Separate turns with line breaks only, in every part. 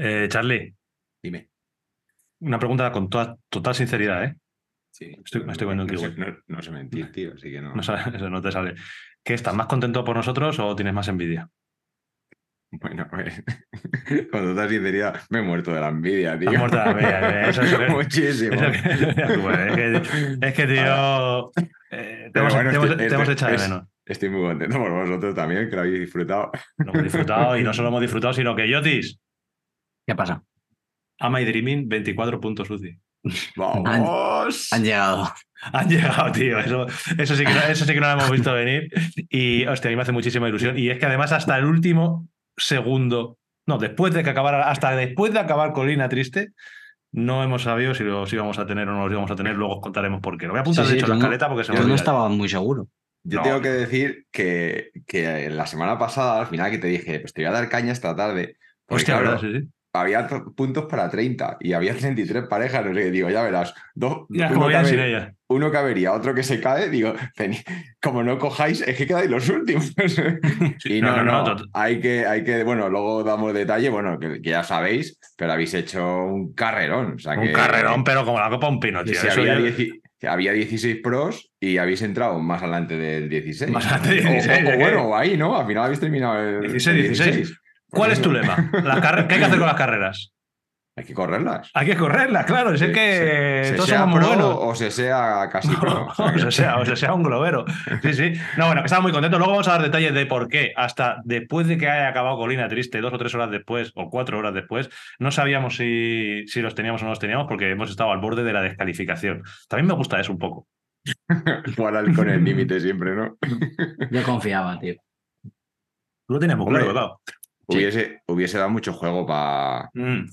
Eh, Charlie,
Dime.
una pregunta con toda, total sinceridad, ¿eh?
Sí.
Estoy- me estoy poniendo
no,
el
no, no sé mentir, tío, así que no.
No, sabes, eso no te sale. ¿Qué estás más contento por nosotros o tienes más envidia?
Bueno, pues, con total sinceridad, me he muerto de la envidia, tío.
Has muerto de la envidia. Eso es
Muchísimo.
Eso que- Bueno, es, que, es que, tío, eh, te hemos,
bueno,
te hemos-
este-
te hemos echado de menos.
Estoy muy contento por vosotros también, que lo habéis disfrutado.
Lo hemos disfrutado y no solo hemos disfrutado, sino que Yotis,
¿Qué pasa?
Ama y Dreaming 24 puntos UCI.
¡Vamos!
Han llegado.
Han llegado, tío. Eso, eso, sí que no, eso sí que no lo hemos visto venir. Y, hostia, a mí me hace muchísima ilusión. Y es que además hasta el último segundo, no, después de que acabara, hasta después de acabar Colina Triste, no hemos sabido si los íbamos a tener o no los íbamos a tener. Luego os contaremos por qué. Lo voy a apuntar
Sí,
de
sí,
hecho en la
no-
escaleta porque se me
Yo no estaba muy seguro.
Yo
No.
tengo que decir que, que la semana pasada, al final que te dije, pues te voy a dar caña esta tarde.
Hostia,
claro,
¿verdad? Sí, sí.
Había puntos para 30 y había 33 parejas, no sé qué, digo, ya verás, dos,
Ya,
uno,
bien sin ella.
uno otro que se cae, digo, "Teni- como no cojáis, es que quedáis los últimos.
Sí,
y no, no,
tot-
hay que, hay que, bueno, luego damos detalle, bueno, que, que ya sabéis, pero habéis hecho un carrerón. O sea
Un
que,
carrerón, pero como la copa un pino, tío.
si había, 10 había 16 pros y habéis entrado más adelante del 16.
Más adelante del
O-
16,
o,
¿eh?
bueno, o ahí, ¿no? Al final habéis terminado el
16,
el
16. ¿Cuál es tu lema? ¿Qué hay que hacer con las carreras?
Hay que correrlas.
Hay que correrlas, claro. Es
Sí,
que
se, se
todos
sea
somos muy
pro
buenos.
o se sea casi pro. O sea
o
que-
se sea, o se sea un globero. Sí, sí. No, bueno, que estaba muy contento. Luego vamos a dar detalles de por qué, hasta después de que haya acabado Colina Triste, dos o tres horas después, o cuatro horas después, no sabíamos si, si los teníamos o no los teníamos, porque hemos estado al borde de la descalificación. También me gusta eso un poco.
Jugar con el límite siempre, ¿no?
Yo confiaba, tío.
Lo
Hombre.
claro.
Hubiese, hubiese dado mucho juego para
Mm.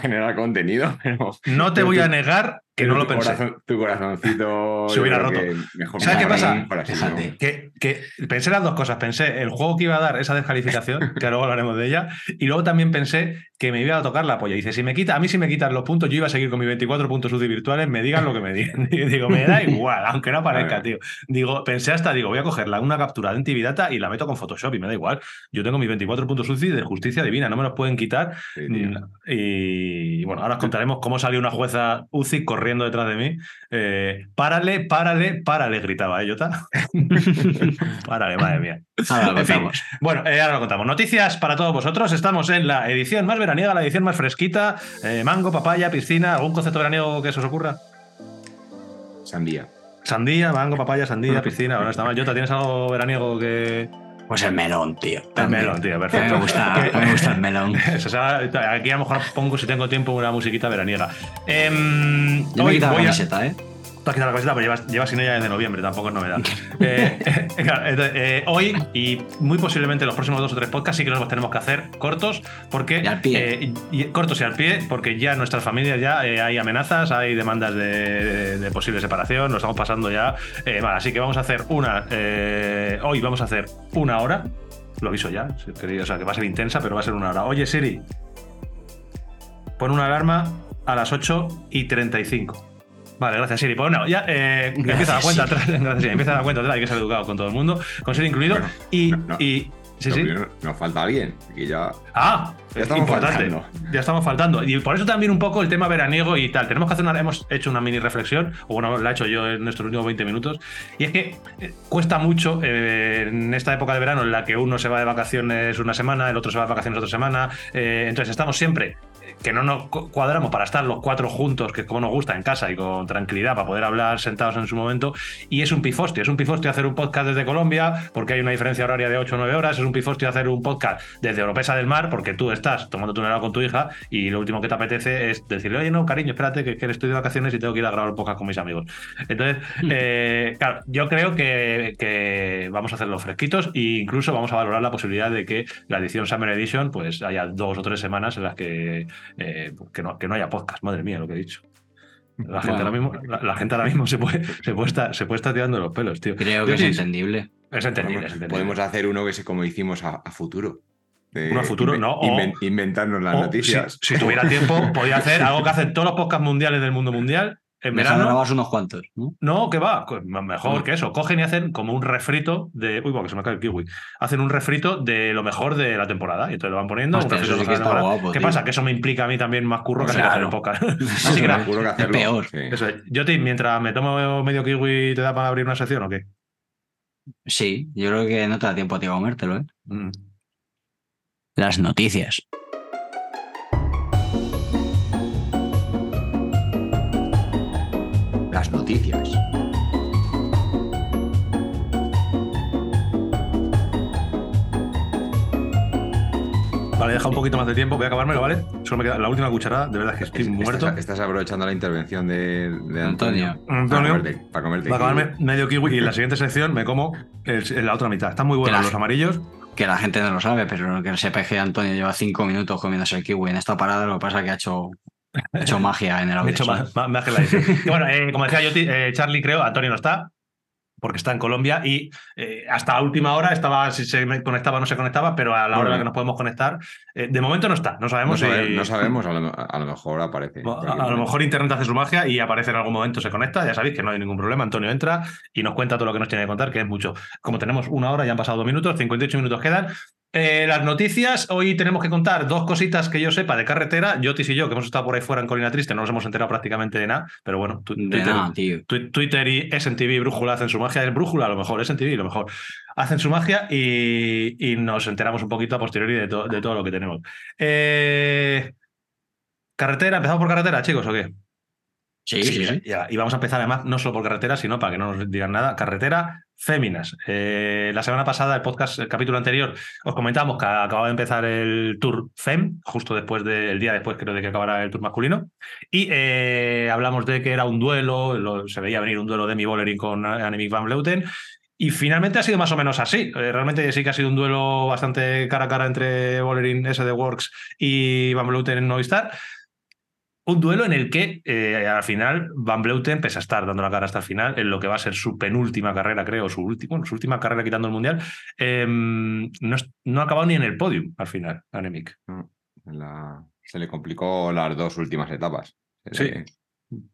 generar contenido, pero
No te voy a negar que no lo pensé.
tu corazoncito
Se hubiera roto.
Mejor
¿Sabes qué pasa?
Fíjate.
Que, que pensé las dos cosas. Pensé el juego que iba a dar esa descalificación, que luego hablaremos de ella, y luego también pensé que me iba a tocar la polla. Y dice, si me quita, a mí si me quitan los puntos, yo iba a seguir con mis 24 puntos UCI virtuales, me digan lo que me digan. Y digo, me da igual, aunque no aparezca, tío. Digo, pensé hasta, digo, voy a cogerla una captura de Ntividata y la meto con Photoshop y me da igual. Yo tengo mis 24 puntos UCI de justicia divina, no me los pueden quitar.
Sí, tío.
Mm, Y bueno, ahora os contaremos cómo salió una jueza UCI corriendo detrás de mí. Eh, párale, párale, párale, gritaba, ¿eh, Jota? párale, madre mía.
Ahora lo
En fin,
contamos.
Bueno, eh, ahora lo contamos. Noticias para todos vosotros. Estamos en la edición más veraniega, la edición más fresquita. Eh, mango, papaya, piscina. ¿Algún concepto veraniego que se os ocurra?
Sandía.
Sandía, mango, papaya, sandía, piscina. Bueno, está mal. Jota, ¿tienes algo veraniego que...?
Pues el melón, tío.
El melón, tío, perfecto.
me gusta, me gusta el melón.
Eso, o sea, aquí a lo mejor pongo, si tengo tiempo, una musiquita veraniega. Em,
Yo me
hoy
he quitado la
voy a-
camiseta, ¿eh?
Tú has quitado la camiseta, pero llevas, llevas sin ella desde noviembre, tampoco es novedad. Eh, eh, claro, eh, hoy y muy posiblemente los próximos dos o tres podcasts sí que los tenemos que hacer cortos, porque
Y al pie.
y- cortos y al pie, porque ya en nuestras familias ya hay amenazas, hay demandas de, de posible separación, nos estamos pasando ya. mal. así que vamos a hacer una. hoy vamos a hacer una hora. Lo aviso ya, si queréis, o sea que va a ser intensa, pero va a ser una hora. Oye, Siri, pon una alarma a las 8 y 35. Vale, gracias Siri. Pues bueno, ya eh, empieza la cuenta atrás. Gracias Siri. Empieza la cuenta atrás. Hay que ser educado con todo el mundo, con Siri incluido.
Bueno,
y,
no, no.
y. Sí, sí.
Nos falta alguien. Aquí ya.
Ah,
Ya estamos
importante.
faltando.
Ya estamos faltando. Y por eso también un poco el tema veraniego y tal. Tenemos que hacer una. Hemos hecho una mini reflexión, o bueno, la he hecho yo en nuestros últimos 20 minutos. Y es que eh, cuesta mucho eh, en esta época de verano en la que uno se va de vacaciones una semana, el otro se va de vacaciones otra semana. eh, entonces estamos siempre que no nos cu- cuadramos para estar los cuatro juntos, que es como nos gusta en casa y con tranquilidad para poder hablar sentados en su momento. Y es un pifostio, es un pifostio hacer un podcast desde Colombia, porque hay una diferencia horaria de 8 o 9 horas, es un pifostio hacer un podcast desde Oropesa del Mar, porque tú estás tomándote un helado con tu hija y lo último que te apetece es decirle, oye, no, cariño, espérate, que, que estoy de vacaciones y tengo que ir a grabar un podcast con mis amigos. Entonces, eh, claro, yo creo que, que vamos a hacerlo fresquitos e incluso vamos a valorar la posibilidad de que la edición Summer Edition pues haya dos o tres semanas en las que, eh, que, no, que no haya podcast. Madre mía, lo que he dicho. La gente,
Bueno.
ahora mismo, la, la gente ahora mismo se puede, se, puede estar, se puede estar tirando los pelos, tío.
Creo
Yo
que es entendible.
Es entendible,
Podemos,
es entendible.
podemos hacer uno que se como hicimos a, a futuro. De
Uno a futuro,
inven-
no, o-
inven- inventarnos las
O,
noticias.
Si, si tuviera tiempo, podía hacer algo que hacen todos los podcasts mundiales del mundo mundial, en verano.
grabados unos cuantos, ¿no?
No, que va, mejor que eso. Cogen y hacen como un refrito de. Uy, porque se me cae el kiwi. Hacen un refrito de lo mejor de la temporada. Y entonces lo van poniendo. un refrito
sí que está guapo,
¿Qué
tío.
pasa? Que eso me implica a mí también más curro que hacer. Así que nada,
que hacerlo.
peor.
Sí.
eso es. Yo, te, mientras me tomo medio kiwi, ¿te da para abrir una sección o qué?
Sí, yo creo que no te da tiempo a ti a comértelo, ¿eh?
Mm.
Las noticias.
Las noticias.
Vale, deja un poquito más de tiempo. Voy a acabármelo, ¿vale? Solo me queda la última cucharada. De verdad es que estoy
Es-
muerto.
Estás, estás aprovechando la intervención de, de Antonio.
Antonio.
Para comerte, para comerte
va a acabarme
kiwi.
medio kiwi y en la siguiente sección me como el- la otra mitad. Están muy buenos los amarillos.
Que la gente no lo sabe, pero que sepáis que Antonio lleva cinco minutos comiéndose el kiwi en esta parada, lo que pasa es que ha hecho, ha hecho magia en el
he
audio.
hecho la. Y bueno, eh, como decía yo, eh, Charlie, creo, Antonio no está, porque está en Colombia y eh, hasta la última hora estaba, si se conectaba o no se conectaba, pero a la hora en la que nos podemos conectar, eh, de momento no está, no
No,
sabemos.
sabe-
si-
no sabemos, a lo, a lo mejor aparece.
a, a lo mejor Internet hace su magia y aparece en algún momento, se conecta, ya sabéis que no hay ningún problema. Antonio entra y nos cuenta todo lo que nos tiene que contar, que es mucho. Como tenemos una hora, ya han pasado dos minutos, 58 minutos quedan. Eh, las noticias, hoy tenemos que contar dos cositas que yo sepa de carretera. Yotis y yo, que hemos estado por ahí fuera en Colina Triste, no nos hemos enterado prácticamente de nada, pero bueno, tu- Twitter,
nada,
Twitter y SNTV Brújula hacen su magia. El Brújula a lo mejor, SNTV lo mejor. Hacen su magia y, y nos enteramos un poquito a posteriori de, to- de todo lo que tenemos. Eh, carretera, ¿empezamos por carretera, chicos, o qué?
Sí, sí, sí.
Ya, y vamos a empezar además no solo por carretera, sino para que no nos digan nada. Carretera féminas. Eh, la semana pasada, el podcast, el capítulo anterior, os comentábamos que acababa de empezar el Tour Fem, justo después del día después, creo, de que acabara el Tour masculino. Y eh, hablamos de que era un duelo, lo- se veía venir un duelo de mi Bollering con Annemiek van Vleuten. Y finalmente ha sido más o menos así. Eh, realmente sí que ha sido un duelo bastante cara a cara entre Bollering, SD Works y Van Vleuten en Movistar. Un duelo en el que eh, al final Van Bleuten, pese a estar dando la cara hasta el final, en lo que va a ser su penúltima carrera, creo, su, su última carrera quitando el Mundial, eh, no, no ha acabado ni en el podium al final, Annemiek.
La- se le complicó las dos últimas etapas.
Sí.
le-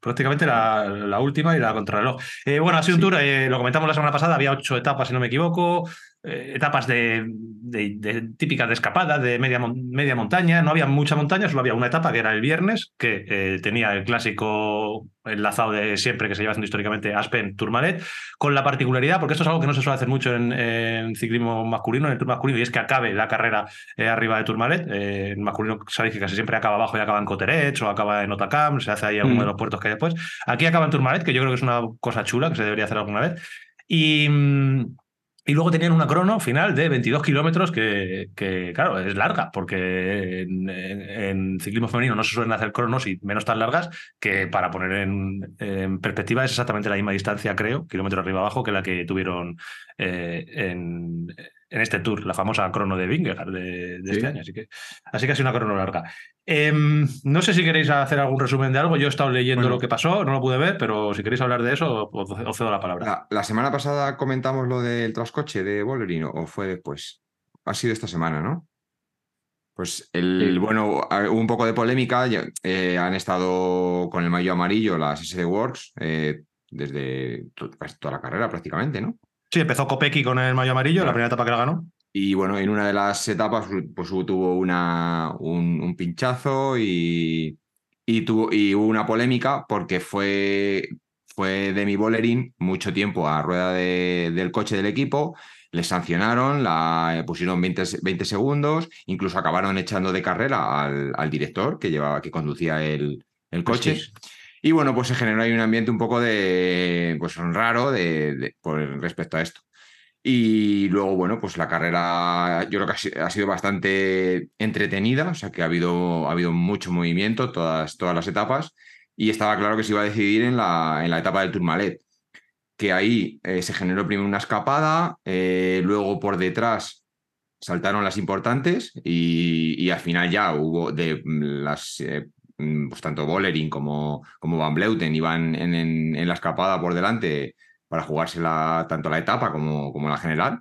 Prácticamente la, la última y la contrarreloj. Eh, bueno, ha sido un tour, eh, lo comentamos la semana pasada, había ocho etapas, si no me equivoco, eh, etapas de, de- de típicas de escapada, de media, media montaña. No había mucha montaña, solo había una etapa que era el viernes, que eh, tenía el clásico enlazado de siempre que se lleva haciendo históricamente Aspen Tourmalet, con la particularidad, porque esto es algo que no se suele hacer mucho en, en ciclismo masculino, en el tour masculino, y es que acabe la carrera eh, arriba de Tourmalet. Eh, en masculino sabéis que casi siempre acaba abajo y acaba en Coterets o acaba en Otacam, se hace ahí alguno
Mm.
de los puertos que hay después. Aquí acaba en Tourmalet, que yo creo que es una cosa chula que se debería hacer alguna vez. Y, mm, y luego tenían una crono final de 22 kilómetros que, claro, es larga, porque en, ciclismo femenino no se suelen hacer cronos y menos tan largas, que para poner en, en perspectiva es exactamente la misma distancia, creo, kilómetro arriba abajo, que la que tuvieron eh, en, en este tour, la famosa crono de Vingegaard de, de
Sí.
este año. Así que, así que ha sido una crono larga. Em, no sé si queréis hacer algún resumen de algo. Yo he estado leyendo
Bueno.
lo que pasó, no lo pude ver, pero si queréis hablar de eso, os, os cedo la palabra.
La, la semana pasada comentamos lo del trascoche de Bollering, o fue después. Ha sido esta semana, ¿no? Pues el, bueno, hubo un poco de polémica. eh, han estado con el maillot amarillo las SD Works eh, desde toda la carrera prácticamente, ¿no?
Sí, empezó Kopecky con el mayo amarillo, la primera etapa que la ganó.
Y bueno, en una de las etapas pues tuvo una, un, un pinchazo y, y, tuvo, y hubo una polémica porque fue, fue Demi Bollerin mucho tiempo a rueda de- del coche del equipo, le sancionaron, la pusieron 20, se- 20 segundos, incluso acabaron echando de carrera al, al director que, llevaba, que conducía el, el coche.
Hostis.
Y bueno, pues se generó ahí un ambiente un poco de, pues raro de, respecto a esto. Y luego, bueno, pues la carrera yo creo que ha si- ha sido bastante entretenida, o sea que ha habido, ha habido mucho movimiento todas, todas las etapas y estaba claro que se iba a decidir en la, en la etapa del Tourmalet, que ahí eh, se generó primero una escapada, eh, luego por detrás saltaron las importantes y, al final ya hubo de las... eh, pues tanto Bollering como, como Van Bleuten iban en, en- en la escapada por delante para jugársela tanto la etapa como, como la general.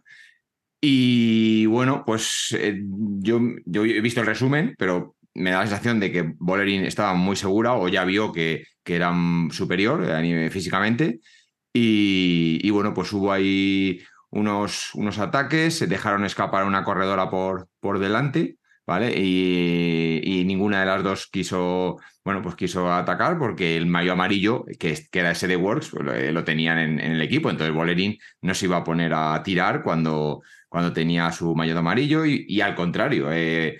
Y bueno, pues eh, yo, yo he visto el resumen, pero me da la sensación de que Bolerín estaba muy segura o ya vio que, que era superior nivel físicamente. Y, y, bueno, pues hubo ahí unos, unos ataques, se dejaron escapar una corredora por, por delante. ¿Vale? Y, ninguna de las dos quiso, bueno, pues quiso atacar porque el mayo amarillo, que, era ese de Works, pues lo, tenían en, el equipo. Entonces Bolerín no se iba a poner a tirar cuando, cuando tenía su maillot amarillo y, al contrario, eh,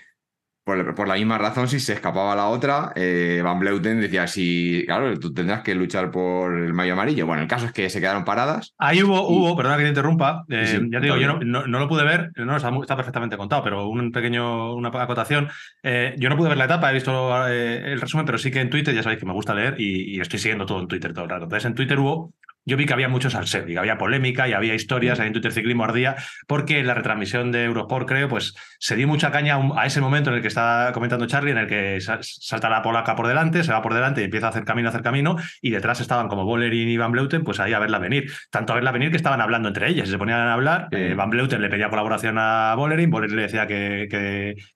por, la misma razón, si se escapaba la otra, eh, Van Bleuten decía, si, claro, tú tendrás que luchar por el mayo amarillo. Bueno, el caso es que se quedaron paradas.
Ahí hubo, hubo perdona que te interrumpa, eh, ya te digo, yo no, lo pude ver, no está, perfectamente contado, pero un pequeño, una acotación. Eh, yo no pude ver la etapa, he visto el resumen, pero sí que en Twitter, ya sabéis que me gusta leer y, y estoy siguiendo todo en Twitter todo el rato. Entonces en Twitter hubo yo vi que había muchos salseo, que había polémica y había historias, en Twitter Ciclismo Ardía, porque en la retransmisión de Eurosport, creo, pues se dio mucha caña a ese momento en el que está comentando Charlie, en el que salta la polaca por delante, se va por delante y empieza a hacer camino, a hacer camino, y detrás estaban como Bolerín y Van Bleuten, pues ahí a verla venir. Tanto a verla venir que estaban hablando entre ellas, se ponían a hablar, eh, Van Bleuten le pedía colaboración a Bolerín, Bolerín le decía que,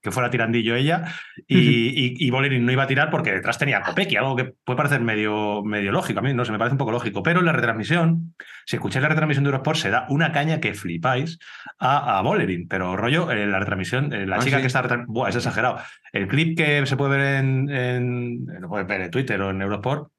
que, fuera tirandillo ella, y, y, Bolerín no iba a tirar porque detrás tenía a algo que puede parecer medio, medio lógico, a mí no se me parece un poco lógico, pero en la retransmisión si escucháis la retransmisión de Eurosport, se da una caña que flipáis a, a Bolerín, pero rollo, en la retransmisión, la ah, chica que está Buah, es exagerado. El clip que se puede ver en, en, lo puede ver en Twitter o en Eurosport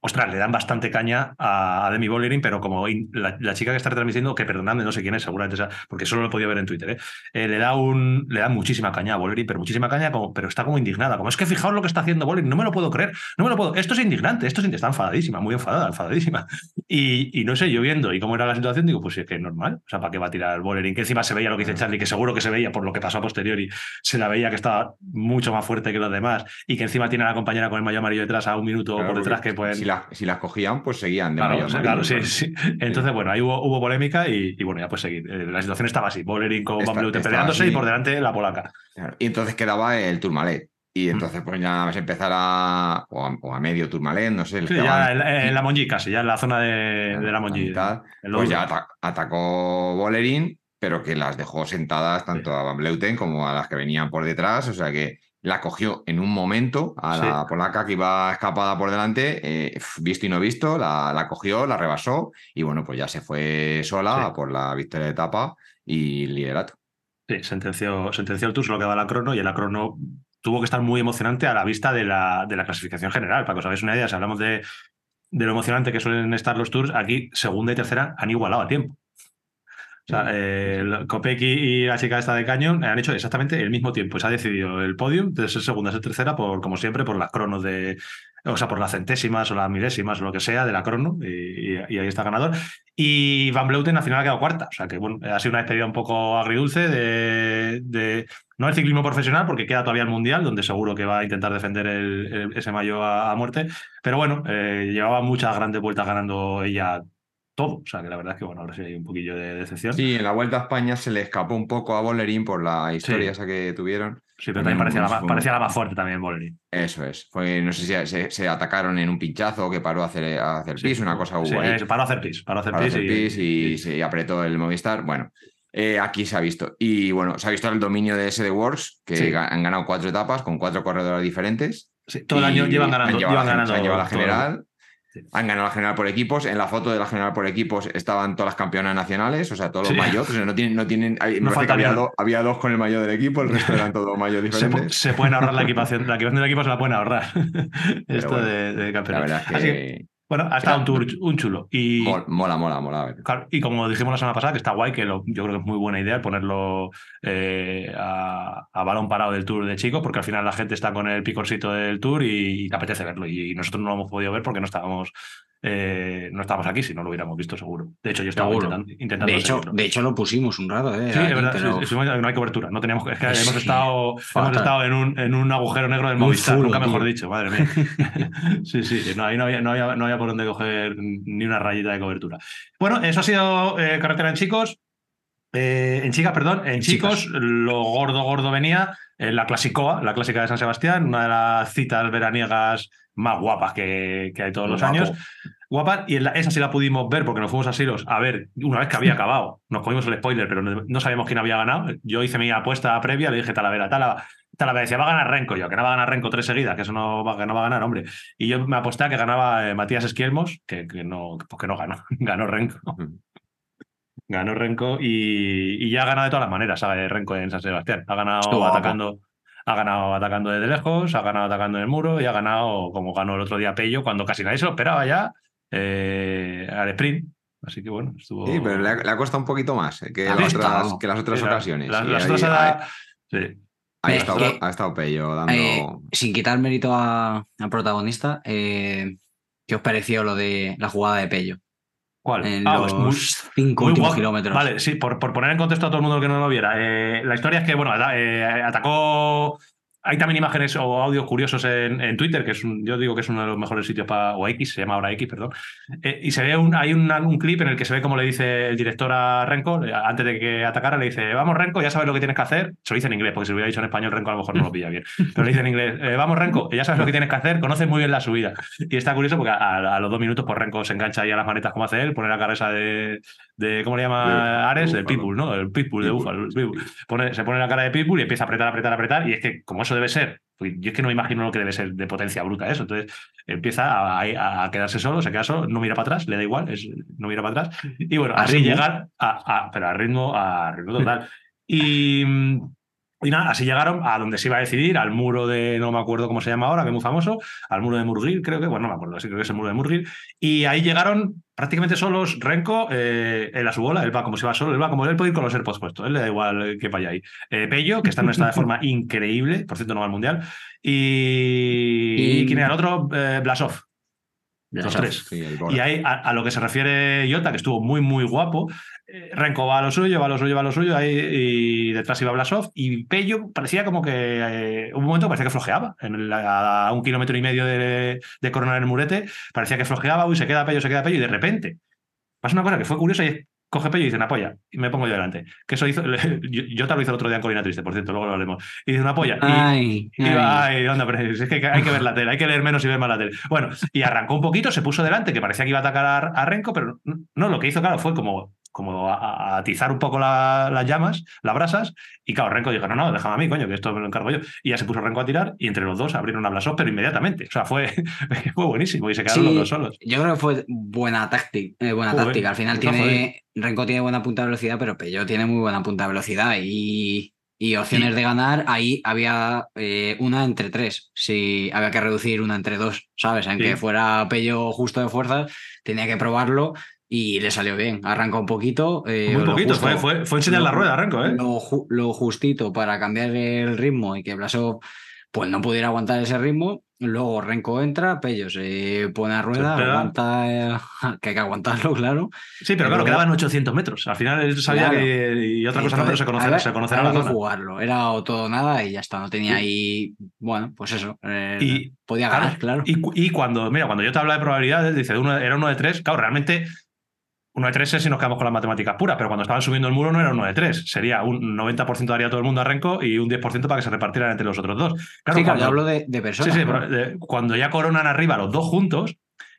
Ostras, le dan bastante caña a, Demi Bolerín, pero como la, chica que está retransmitiendo, que perdonadme, no sé quién es, seguramente, porque solo lo he podido ver en Twitter, ¿eh? Eh, le, da un, le da muchísima caña a Bolerín, pero muchísima caña, como, pero está como indignada. Como es que fijaos lo que está haciendo Bolerín, no me lo puedo creer, no me lo puedo. Esto es indignante, esto es, está enfadadísima, muy enfadada, enfadadísima. Y, no sé, yo viendo y cómo era la situación, digo, pues es que es normal. O sea, ¿para qué va a tirar Bolerín? Que encima se veía lo que dice Charlie, que seguro que se veía por lo que pasó a posteriori, se la veía que estaba mucho más fuerte que los demás y que encima tiene a la compañera con el mayo amarillo detrás a un minuto por detrás que pues.
Si la, si las cogía pues seguían de
Claro, claro sí, sí. Entonces, bueno, ahí hubo, hubo polémica y, bueno, ya pues seguir. Eh, la situación estaba así, Bolerín con Van Bleuten peleándose y por delante la polaca.
Y entonces quedaba el Tourmalet. Y mm. entonces, pues ya a empezar a. O a, medio Tourmalet, no sé.
Sí, ya en, la Monji casi, ya en la zona de, la Monji.
Pues ya atacó Bolerín, pero que las dejó sentadas tanto a Van Bleuten como a las que venían por detrás. O sea que la cogió en un momento a la polaca que iba escapada por delante, eh, visto y no visto, la, cogió, la rebasó y bueno, pues ya se fue sola por la victoria de etapa y liderato.
Sí, sentenció, sentenció el Tour, solo quedaba la crono y el crono tuvo que estar muy emocionante a la vista de la, de la clasificación general. Para que os hagáis una idea, si hablamos de, de lo emocionante que suelen estar los Tours, aquí segunda y tercera han igualado a tiempo. O sea, eh, y la chica esta de Cañón han hecho exactamente el mismo tiempo. Se ha decidido el podium de ser segunda, ser tercera, por, como siempre, por las cronos de. O sea, por las centésimas o las milésimas o lo que sea de la crono. Y, ahí está ganador. Y Van Bleuten al final ha quedado cuarta. O sea que, bueno, ha sido una despedida un poco agridulce de, no el ciclismo profesional, porque queda todavía el Mundial, donde seguro que va a intentar defender ese mayo a, muerte. Pero bueno, eh, llevaba muchas grandes vueltas ganando ella todo. O sea, que la verdad es que, bueno, ahora sí hay un poquillo de decepción.
Sí, en la Vuelta a España se le escapó un poco a Bolerín por la historia esa que tuvieron.
Sí, pero también parecía, la, más fuerte también Bolerín.
Eso es. Fue, no sé si se, atacaron en un pinchazo que paró a hacer, a hacer pis, una cosa
hubo
ahí.
paró a hacer pis. Paró a hacer, pis,
y, se apretó el Movistar. Bueno, eh, aquí se ha visto. Y bueno, se ha visto el dominio de SD Works, que han ganado cuatro etapas con cuatro corredores diferentes.
todo el año llevan ganando.
Llevan
ganando
la general. Han ganado la general por equipos. En la foto de la general por equipos estaban todas las campeonas nacionales, o sea, todos los mayores. no tienen, no tienen. había, dos con el mayor del equipo, el resto eran todos mayores diferentes.
Se, pueden ahorrar la equipación. La equipación del equipo se la pueden ahorrar. Esto de, de La
verdad es que.
Bueno, ha estado un tour un chulo. Y,
mola, mola, mola.
y como dijimos la semana pasada, que está guay, que yo creo que es muy buena idea ponerlo eh, a, balón parado del tour de chicos, porque al final la gente está con el picorcito del tour y, y apetece verlo. Y, nosotros no lo hemos podido ver porque no estábamos eh, no estábamos aquí si no lo hubiéramos visto seguro. De hecho, yo estaba intentando,
de, hecho, de hecho, lo pusimos un rato. ¿eh?
Sí, es verdad. no hay cobertura. No teníamos, es que hemos estado, hemos estado en, un, en un agujero negro del Movistar, nunca mejor dicho, madre mía. sí, sí, no, ahí no había, no, había, no había por dónde coger ni una rayita de cobertura. Bueno, eso ha sido eh, carretera en chicos. Eh, en chicas, perdón, en chicos, lo gordo, gordo venía en la Clasicoa, la clásica de San Sebastián, una de las citas veraniegas más guapas que, hay todos los años. Guapa, y esa sí la pudimos ver porque nos fuimos a Silos a ver una vez que había acabado. Nos comimos el spoiler, pero no, sabíamos quién había ganado. Yo hice mi apuesta previa, le dije Talavera, Talavera. Te la decía, va a ganar Renko. Yo, que no va a ganar Renko tres seguidas, que eso no va, que no va a ganar, hombre. Y yo me aposté a que ganaba eh, Matías Esquielmos, que, que no, pues que no ganó. ganó Renko. Ganó Renko y, y ya ha ganado de todas las maneras, ¿sabes? Renko en San Sebastián. Ha ganado atacando. Ha ganado atacando desde lejos, ha ganado atacando en el muro y ha ganado como ganó el otro día Pello cuando casi nadie se lo esperaba ya eh, al sprint. Así que bueno, estuvo.
Sí, pero le ha, le ha costado un poquito más eh, que, las otras, que las otras ocasiones.
las
ahí-
otras era- sí.
Ha
Es
estado,
que-
ha estado Pello dando.
Eh, sin quitar mérito a- al protagonista, eh, ¿qué os pareció lo de la jugada de Pello?
¿Cuál?
En
Ah,
los
pues muy-
cinco
Muy
últimos
guapo.
kilómetros.
Vale, sí, por, por poner en contexto a todo el mundo que no lo viera. eh, la historia es que, bueno, ata- eh, atacó. Hay también imágenes o audios curiosos en, en Twitter, que es un- yo digo que es uno de los mejores sitios para. O X, se llama ahora X, perdón. Eh, y se ve un, hay un, un clip en el que se ve como le dice el director a Renko, eh, antes de que atacara, le dice: Vamos, Renko, ya sabes lo que tienes que hacer. Se lo dice en inglés, porque si lo hubiera dicho en español, Renko a lo mejor no lo pilla bien. Pero le dice en inglés: "Eh, Vamos, Renko, ya sabes lo que tienes que hacer, conoces muy bien la subida. Y está curioso porque a, a los dos minutos, pues Renko se engancha ahí a las manetas como hace él, pone la cara esa de, de ¿cómo le llama Ares? El
Búfalo.
Pitbull, ¿no? El Pitbull de. Búfalo. se pone la cara de Pitbull y empieza a apretar, apretar, apretar. Y es que, como eso debe ser, pues yo es que no me imagino lo que debe ser de potencia bruta eso. Entonces empieza a, a- a quedarse solo, se queda solo, no mira para atrás, le da igual, es, no mira para atrás. Y bueno, así
ritmo.
llegar a, a- pero a ritmo, a ritmo total. Y. y nada, así llegaron a donde se iba a decidir, al muro de, no me acuerdo cómo se llama ahora, que es muy famoso, al muro de Murgil, creo que, bueno, no me acuerdo, sí creo que es el muro de Murgil. Y ahí llegaron prácticamente solos Renko, eh, él a su bola, él va como si va solo, él va como él puede ir con los AirPods puestos, él le da igual que vaya ahí. Eh, Pello, que está en un estado de forma increíble, por cierto, no va al mundial. Y.
Y-
¿Quién era el otro? Eh, Blasov. Los tres.
Sí,
Y ahí, a, a lo que se refiere Jota, que estuvo muy, muy guapo, Renko va a lo suyo, va a lo suyo, va a lo suyo, ahí, y detrás iba Blasov, y Pello parecía como que, eh, un momento parecía que flojeaba, en a, un kilómetro y medio de, de coronar el murete, parecía que flojeaba, uy, se queda Pello, se queda Pello, y de repente pasa una cosa que fue curiosa y es, coge Pello y dice, una polla, y me pongo yo delante. Que eso hizo, Jota lo hizo el otro día en Colina Triste, por cierto, luego lo haremos. Y dice, una polla. Y,
Ay,
y
ay.
ay, anda, pero es que hay que ver la tele, hay que leer menos y ver más la tele. Bueno, y arrancó un poquito, se puso delante, que parecía que iba a atacar a, a Renko, pero no, lo que hizo, claro, fue como, como a- a atizar un poco la- las llamas, las brasas, y claro, Renko dijo, no, no, déjame a mí, coño, que esto me lo encargo yo. Y ya se puso Renko a tirar, y entre los dos abrieron una Blasov, pero inmediatamente. O sea, fue, fue buenísimo, y se quedaron
Sí,
los dos solos.
Yo creo que fue buena táctica. buena
Joder,
táctica. Al final tiene. Renko tiene buena punta de velocidad, pero Pello tiene muy buena punta de velocidad. Y, y opciones de ganar, ahí había eh, una entre tres. Si había que reducir una entre dos, ¿sabes? Aunque
Sí.
fuera Pello justo de fuerzas, tenía que probarlo y le salió bien. Arrancó un poquito. eh,
Muy poquito,
justo-
fue, fue, fue enseñar la rueda, Renko, ¿eh?
lo, lo justito para cambiar el ritmo y que Blasov pues no pudiera aguantar ese ritmo. Luego Renko entra, Pello se pone a rueda, aguanta, eh, que hay que aguantarlo, claro.
Sí, pero claro,
Luego-
quedaban 800 metros. Al final él sabía
Claro.
que. Y otra cosa no, pero se conocerá, se la
que
zona.
jugarlo, era o todo o nada y ya está, no tenía ahí, bueno, pues eso, eh,
Y-
podía
Claro,
ganar, claro.
Y, cu- y cuando, mira, cuando yo te hablo de probabilidades, dice, uno, era uno de tres, claro, realmente uno de tres es si nos quedamos con las matemáticas puras, pero cuando estaban subiendo el muro no era uno de tres, sería un 90% daría todo el mundo a Renko y un 10% para que se repartieran entre los otros dos. Claro,
sí,
cuando,
yo hablo de, de
sí,
personas.
sí, pero, eh, cuando ya coronan arriba los dos juntos,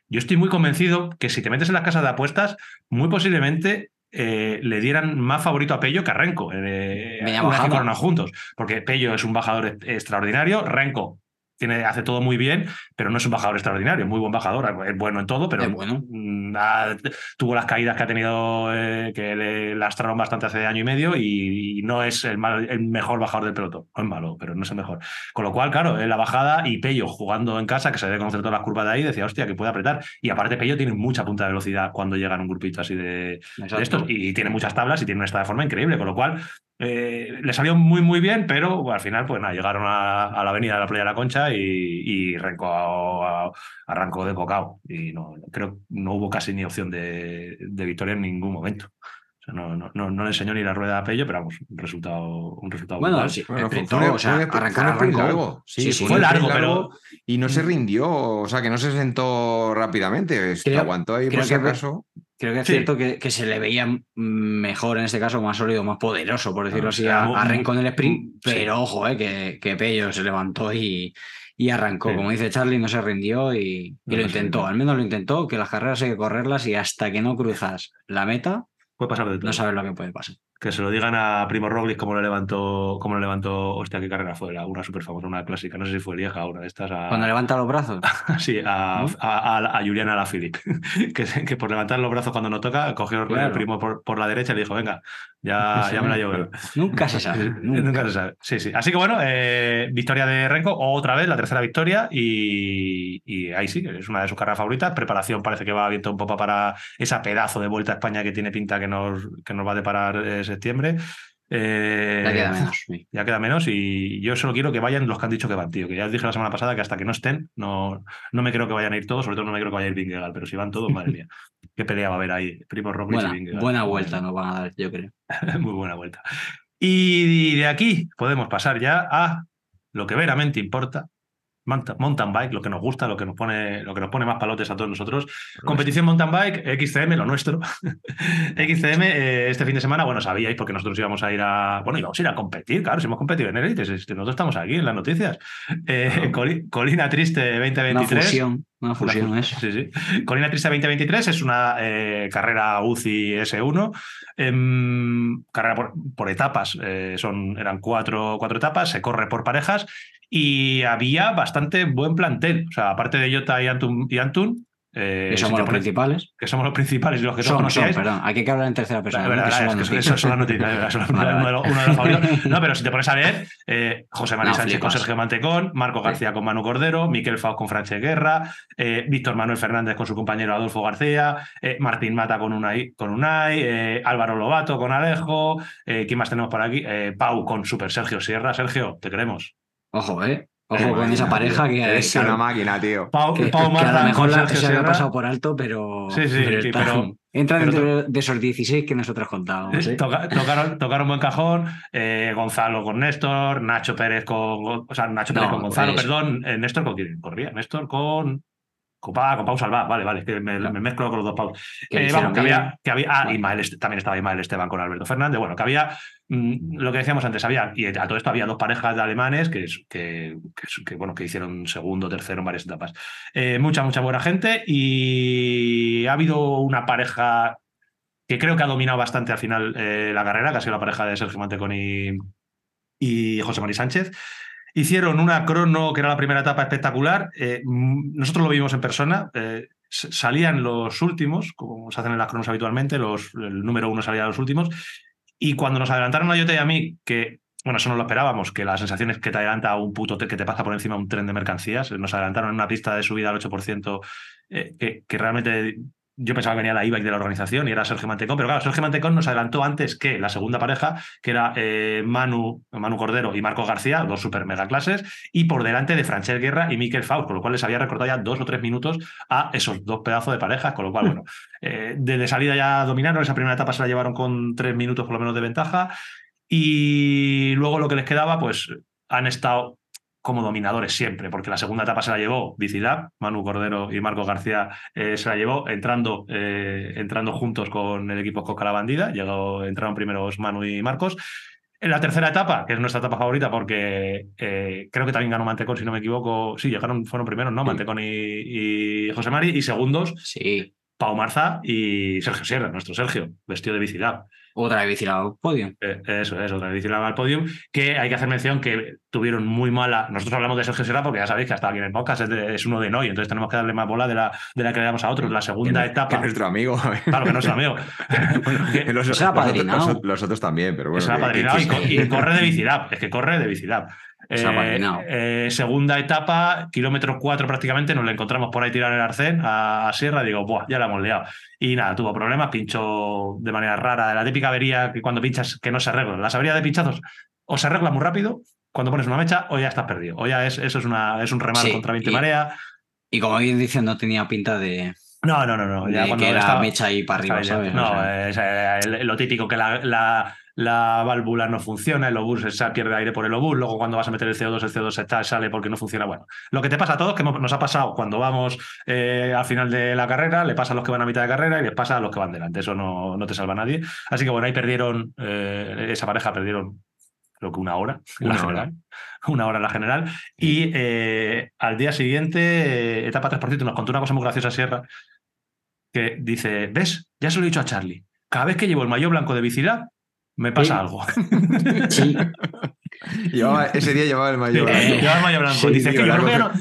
yo estoy muy convencido que si te metes en las casas de apuestas, muy posiblemente eh, le dieran más favorito a Pello que a Renko, eh, una vez que juntos, porque Pello es un bajador extraordinario, Renko tiene, hace todo muy bien, pero no es un bajador extraordinario, muy buen bajador, es bueno en todo, pero
Es bueno.
mm, ha- tuvo las caídas que ha tenido, eh, que le lastraron bastante hace año y medio y, y no es el, mal- el mejor bajador del pelotón, no es malo, pero no es el mejor. Con lo cual, claro, en la bajada y Pello jugando en casa, que se debe conocer todas las curvas de ahí, decía, hostia, que puede apretar. Y aparte, Pello tiene mucha punta de velocidad cuando llega en un grupito así de, de estos y tiene muchas tablas y tiene un estado de forma increíble, con lo cual eh, le salió muy muy bien, pero bueno, al final pues nada, llegaron a, a la avenida de la Playa de la Concha y, y Renko a- a- arrancó de bocado y no creo no hubo casi ni opción de, de victoria en ningún momento. O sea, no, no, no, no le enseñó ni la rueda a Pello, pero vamos, un resultado, un resultado
Bueno,
brutal.
sí,
Bueno, fue, fue un-
o sea,
fue fue
arrancar arrancó.
largo. Sí,
Sí, sí.
Fue
sprint
largo, pero-
Y no se rindió, o sea, que no se sentó rápidamente. que
Creo-
aguantó ahí por si
que-
acaso.
Creo que es
Sí.
cierto que, que se le veía mejor en este caso, más sólido, más poderoso, por decirlo
Ah,
así, a, a Renko en el sprint.
sí.
Pero ojo, eh, que, que Pello se levantó y, y arrancó.
Sí.
Como dice Charlie, no se rindió y, lo intentó. Al menos lo intentó, que las carreras hay que correrlas y hasta que no cruzas la meta,
Puede pasar de todo.
no sabes lo que puede pasar.
Que se lo digan a Primo Roglic cómo le levantó, cómo le levantó, hostia, qué carrera fue, la- una súper famosa, una clásica, no sé si fue Lieja o una de estas. A,
Cuando levanta los brazos.
sí, a,
¿No?
a, a- a Juliana Alaphilippe, que, que por levantar los brazos cuando no toca, cogió el. Primo por, por la derecha y le dijo, venga, ya, ya me la llevo. yo".
Nunca se sabe.
Nunca.
nunca.
se sabe. Sí, sí. Así que bueno, eh, victoria de Renko, otra vez la tercera victoria y, y ahí sí, es una de sus carreras favoritas. Preparación parece que va viento un poco para esa pedazo de vuelta a España que tiene pinta que nos, que nos va a deparar eh, septiembre. Eh,
Ya queda menos. sí.
Ya queda menos y yo solo quiero que vayan los que han dicho que van, tío. Que ya os dije la semana pasada que hasta que no estén, no, no me creo que vayan a ir todos, sobre todo no me creo que vaya a ir Vingegaard, pero si van todos, madre mía. Qué pelea va a haber ahí. Primo Roglic
Buena,
y Vingegaard.
buena vuelta nos van a dar, yo creo.
Muy buena vuelta. Y de aquí podemos pasar ya a lo que veramente importa. Mount- Mountain bike, lo que nos gusta, lo que nos pone, lo que nos pone más palotes a todos nosotros. Competición mountain bike, XCM, lo nuestro. XCM, eh, este fin de semana, bueno, sabíais porque nosotros íbamos a ir a. Bueno, íbamos a ir a competir, claro, si hemos competido en Elites, este, nosotros estamos aquí en las noticias. Eh,
Claro.
Colina Triste
Una
2023.
fusión, una fusión
Una-
eso.
Sí, sí. Colina Triste 2023 es una eh, carrera UCI S1. em, carrera por, por etapas. eh, son, eran cuatro, cuatro etapas. Se corre por parejas. Y había bastante buen plantel. O sea, aparte de Jota y Antun. Y Antun eh,
Que somos los
pones-
principales.
que somos los principales y los que todos
Son, perdón. Aquí hay que hablar en tercera persona.
La
¿no?
verdad
Que son
es que eso son las noticias, eso es
Vale,
uno, de los, uno de los favoritos. No, pero si te pones a leer, eh, José María
No,
Sánchez con. Sergio Mantecón, Marco García con Manu Cordero, Miquel Faust con Francesc Guerra, eh, Víctor Manuel Fernández con su compañero Adolfo García, eh, Martín Mata con Unai, con Unai Álvaro Lobato con Alejo, ¿quién más tenemos por aquí? Pau con Super Sergio Sierra. Sergio, te queremos.
Ojo, ¿eh?
Qué
Ojo con
máquina,
esa pareja
tío.
que, que-
una máquina, tío.
Pau,
que-
Pau
que a lo mejor la- se había
Sierra.
pasado por alto, pero,
Sí, sí, sí,
está-
pero-
entra
pero
dentro de esos 16 que nosotros contábamos. ¿eh?
Toca- tocaron, tocaron buen cajón, eh, Gonzalo con Néstor, Nacho Pérez con. O sea, Nacho Pérez
No,
con Gonzalo,
pues-
perdón. eh, Néstor con quién corría. Néstor con. Con, Pa- con Pau Salvá, vale, vale, que me, mezclo con los dos Pau.
Que
Eh, vamos, que había, que había. Ah. Ismael también estaba Ismael Esteban con Alberto Fernández. Bueno, que había. mm, lo que decíamos antes, había. Y a todo esto había dos parejas de alemanes que, que, que, que, bueno, que hicieron segundo, tercero en varias etapas. Eh, mucha, mucha buena gente. Y ha habido una pareja que creo que ha dominado bastante al final eh, la carrera, que ha sido la pareja de Sergio Mantecón y, y José María Sánchez. Hicieron una crono que era la primera etapa espectacular. Eh, nosotros lo vimos en persona. eh, salían los últimos, como se hacen en las cronos habitualmente, los, el número uno salía a los últimos. Y cuando nos adelantaron a Jota y a mí, que, bueno, eso no lo esperábamos, que la sensación es que te adelanta un puto, que te pasa por encima un tren de mercancías. Nos adelantaron en una pista de subida al 8%, eh, que realmente yo pensaba que venía la IBAC de la organización y era Sergio Mantecón, pero claro, Sergio Mantecón nos adelantó antes que la segunda pareja, que era eh, Manu, Manu Cordero y Marco García, dos super mega clases, y por delante de Francesc Guerra y Miquel Faust, con lo cual les había recortado ya dos o tres minutos a esos dos pedazos de parejas, con lo cual, bueno, eh, desde salida ya dominaron, esa primera etapa se la llevaron con tres minutos por lo menos de ventaja, y luego lo que les quedaba, pues han estado como dominadores siempre, porque la segunda etapa se la llevó Bicilab, Manu Cordero y Marco García eh, se la llevó entrando, eh, entrando juntos con el equipo Coca la Bandida, llegó, entraron primeros Manu y Marcos. En la tercera etapa, que es nuestra etapa favorita, porque eh, creo que también ganó Mantecón, si no me equivoco. Sí, llegaron, fueron primeros, ¿no? Mantecón y, y José Mari, y segundos,
Sí,
Pau Marza y Sergio Sierra, nuestro Sergio, vestido de Bicilab.
otra vez vigilado podio.
Eh, Eso es, otra vez al podium, que hay que hacer mención que tuvieron muy mala. Nosotros hablamos de Sergio Serra porque ya sabéis que hasta aquí en el podcast es, de- es uno de Noy, entonces tenemos que darle más bola de la, de la que le damos a otros. La segunda
Que- Que
etapa.
es nuestro amigo.
Claro que no es amigo. Que-
los,
ha
los otros-
apadrinado.
los- los otros también, pero bueno.
ha
que- que-
y,
que-
y corre de Bicilab. Es que corre de Bicilab.
Apadrinado.
eh, segunda etapa, kilómetro 4 prácticamente, nos le encontramos por ahí tirar el arcén a, a Sierra. Digo, Buah, ya la hemos liado. Y nada, tuvo problemas, pinchó de manera rara. De la típica avería que cuando pinchas que no se arregla. Las averías de pinchazos o se arregla muy rápido cuando pones una mecha o ya estás perdido. O ya es, eso es, una, es un remar
Sí,
contra 20
y-
marea.
Y como bien dicen, no tenía pinta de,
No, no, no, no. Ya
de
cuando
que era
estaba-
mecha ahí para arriba,
Sabes. No,
O sea,
es, eh, lo típico que la, la, la válvula no funciona, el obús se pierde aire por el obús, luego cuando vas a meter el CO2, el CO2 se está- sale porque no funciona. Bueno, lo que te pasa a todos, que nos ha pasado cuando vamos eh, al final de la carrera, le pasa a los que van a mitad de carrera y les pasa a los que van delante. Eso no, no te salva a nadie. Así que bueno, ahí perdieron, eh, esa pareja perdieron creo que una hora en la
Una hora.
general. Una hora en la general. Y eh, al día siguiente, etapa 3%, nos contó una cosa muy graciosa Sierra, que dice, ¿ves? Ya se lo he dicho a Charlie. Cada vez que llevo el maillot blanco de Bicilab, me pasa algo.
Sí,
Llevaba- ese día llevaba el mayor.
Eh,
Lleva el mayo blanco.
sí,
tío,
que yo
la
no,
ha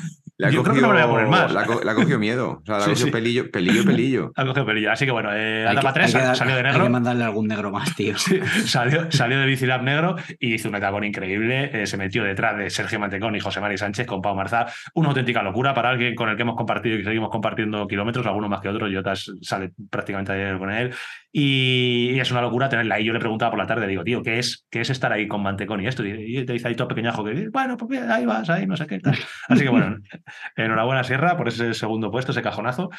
yo creo que no me lo voy a poner más.
Le ha, co- le ha cogido miedo. O sea, le ha
Sí,
cogido
sí.
pelillo, pelillo, pelillo.
ha cogido pelillo. Así que bueno, eh,
hay que,
etapa 3
hay que dar-
salió de
hay
negro.
que mandarle algún negro más, tío.
salió, salió de Bicilab negro y hizo un etapón increíble. eh, se metió detrás de Sergio Mantecón y José Mari Sánchez con Pau Marzá. Una auténtica locura para alguien con el que hemos compartido y que seguimos compartiendo kilómetros, algunos más que otros. Jota sale prácticamente ayer con él. Y, y es una locura tenerla ahí. Yo le preguntaba por la tarde, digo, tío, ¿qué es, qué es estar ahí con Mantecón y esto? Y te dice ahí todo pequeñajo que, bueno, pues ahí vas, ahí no sé qué tal. Así que bueno, enhorabuena Sierra por ese segundo puesto, ese cajonazo.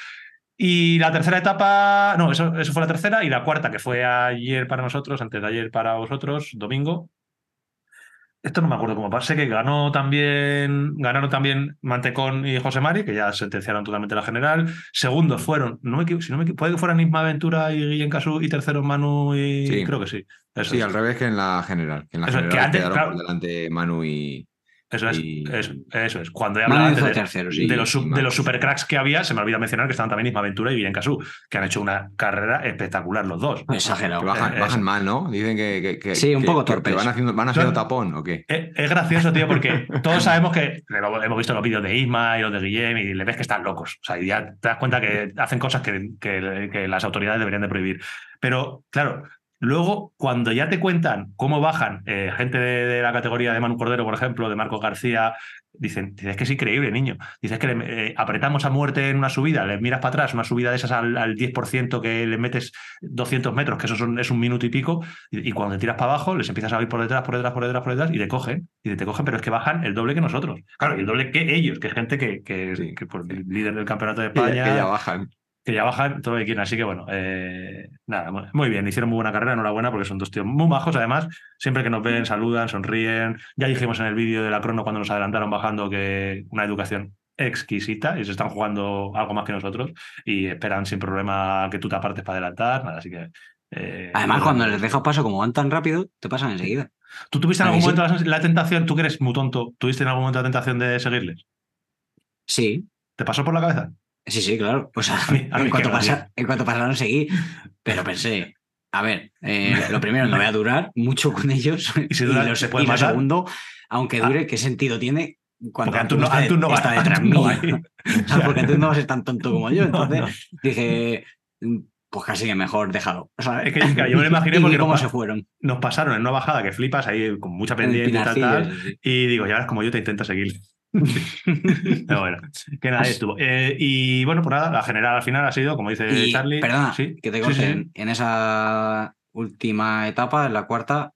Y la tercera etapa, no, eso, eso fue la tercera. Y la cuarta, que fue ayer para nosotros, antes de ayer para vosotros, domingo. Esto no me acuerdo cómo pasa. Que ganó también, ganaron también Mantecón y José Mari, que ya sentenciaron totalmente la general. Segundos fueron, no me equivoco, si no me equivoco, puede que fueran Isma Aventura y Guillén Casú, y terceros Manu y.
Sí.
Creo que sí. Eso
Sí, al revés que en la general. Que en la
Eso, que
general
antes,
quedaron
claro.
por delante Manu y.
Eso es,
y-
eso, eso es. Cuando hablaba
hizo
antes de,
tercero, sí.
de los,
y
de los supercracks que había, se me olvida mencionar que estaban también Isma Aventura y Guillén Casú, que han hecho una carrera espectacular los dos.
Exagerado.
Bajan,
Eh,
bajan mal, ¿no? Dicen que. que- que-
Sí, un
que-
poco
que-
torpes.
van haciendo, van haciendo
Son-
tapón o qué?
Es, es gracioso, tío, porque todos sabemos que hemos visto los vídeos de Isma y los de Guillem y le ves que están locos. O sea, y ya te das cuenta que hacen cosas que, que- que las autoridades deberían de prohibir. Pero, claro, luego cuando ya te cuentan cómo bajan eh, gente de, de la categoría de Manu Cordero, por ejemplo, de Marcos García, dicen, dices que es increíble, niño. Dices que le, eh, apretamos a muerte en una subida, le miras para atrás, una subida de esas al, al 10% que le metes 200 metros, que eso son- es un minuto y pico, y, y cuando te tiras para abajo, les empiezas a ir por detrás, por detrás, por detrás, por detrás, y te cogen, y te cogen, pero es que bajan el doble que nosotros. Claro, y el doble que ellos, que es gente que, que,
Sí.
que, pues, líder del campeonato de
Que ya,
España,
que ya bajan.
Que ya bajan, todo aquí. Así que bueno, eh, nada, mu- muy bien, hicieron muy buena carrera, enhorabuena, porque son dos tíos muy majos, además, siempre que nos ven, saludan, sonríen. Ya dijimos en el vídeo de la crono cuando nos adelantaron bajando que una educación exquisita y se están jugando algo más que nosotros y esperan sin problema que tú te apartes para adelantar, nada, así que... eh,
Además,
bueno,
cuando les dejas paso, como van tan rápido, te pasan enseguida.
¿Tú tuviste en
¿A
algún
que sí?
momento la, la tentación, tú que eres muy tonto, tuviste en algún momento la tentación de seguirles?
Sí,
¿Te pasó por la cabeza?
Sí, sí, claro. O sea,
A mí- a mí
en, cuanto pasa, en cuanto pasaron, seguí. Pero pensé, a ver, eh, lo primero, no voy a durar mucho con ellos.
Y si dura,
lo,
¿se puede
y lo segundo, aunque dure, ¿qué sentido tiene cuando
Porque Antun no,
está,
Antun no va,
está detrás
Antun
mío?
va.
O sea, porque tú no vas a ser tan tonto como yo. Entonces
no.
dije, pues casi que mejor déjalo. O sea,
Es que claro, yo me lo imaginé
y
porque
cómo
nos,
se fueron.
nos pasaron en una bajada que flipas ahí con mucha pendiente y tal,
sí.
Y digo, ya verás como yo te intento seguir. Pero bueno, que nada, estuvo. Eh, y bueno, pues nada, la general al final ha sido, como dice
Y,
Charlie.
perdona,
sí,
que te
sí,
corte.
sí, sí.
En, en esa última etapa, en la cuarta,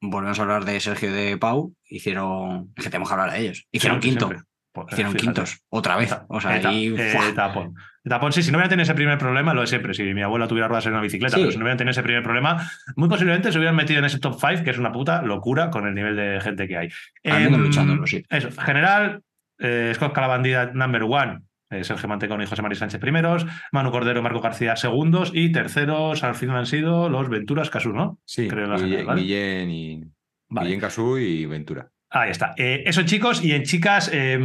volvemos a hablar de Sergio y de Pau. Hicieron, es que tenemos que hablar de ellos. Hicieron
Siempre,
quinto.
siempre. Pues,
Hicieron
fíjate.
quintos, otra vez. O sea,
Eta-
ahí,
eh,
¡fua!
Tapón. Sí, si no hubiera tenido ese primer problema, lo de siempre. Si mi abuela tuviera ruedas en una bicicleta,
Sí.
pero si no hubiera tenido ese primer problema, muy posiblemente se hubieran metido en ese top 5, que es una puta locura con el nivel de gente que hay. Em,
luchándolo, sí.
Eso, general, eh, Scott Calabandida number one, eh, Sergio Mantecón y José María Sánchez primeros, Manu Cordero y Marco García segundos, y terceros al final han sido los Venturas Casú, ¿no?
Sí,
Creo la
Guille-
general, ¿vale?
Guillén y.
Vale.
Guillén Casú y Ventura.
Ahí está. Eh, eso chicos y en chicas eh,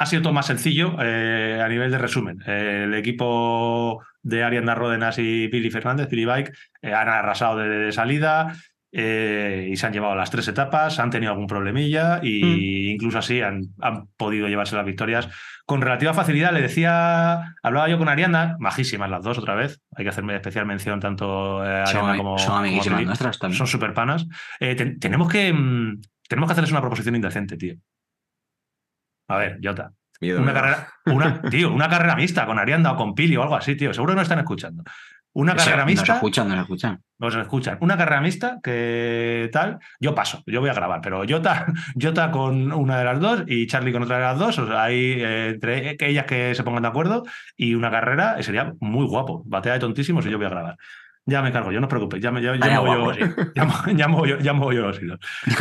ha sido todo más sencillo eh, a nivel de resumen. Eh, el equipo de Arianda Ródenas y Billy Fernández, Billy Bike, eh, han arrasado de, de salida y se han llevado las tres etapas, han tenido algún problemilla y incluso así han, han podido llevarse las victorias con relativa facilidad. Le decía, hablaba yo con Arianda, majísimas las dos otra vez, hay que hacerme especial mención tanto
Son,
Arianda como,
son
como
amiguísimas
Billy
nuestras también.
son super panas. Ten- tenemos, que, mm, tenemos que hacerles una proposición indecente, tío. A ver, Jota.
Miedo.
Una carrera, una, tío, una carrera mixta con Arianda o con Pili o algo así, tío. Seguro que no están escuchando. Una
O sea,
carrera mixta.
escuchan, nos escuchan.
Nos escuchan. Una carrera mixta que tal. Yo paso, yo voy a grabar, pero Jota, Jota con una de las dos y Charlie con otra de las dos. O sea, ahí eh, entre ellas que se pongan de acuerdo y una carrera eh, sería muy guapo. Batea de tontísimos y yo voy a grabar. Ya me cargo yo, no os preocupéis. Ya me, ya, ya muevo
guapo,
yo, ya ya muevo yo- los hilos.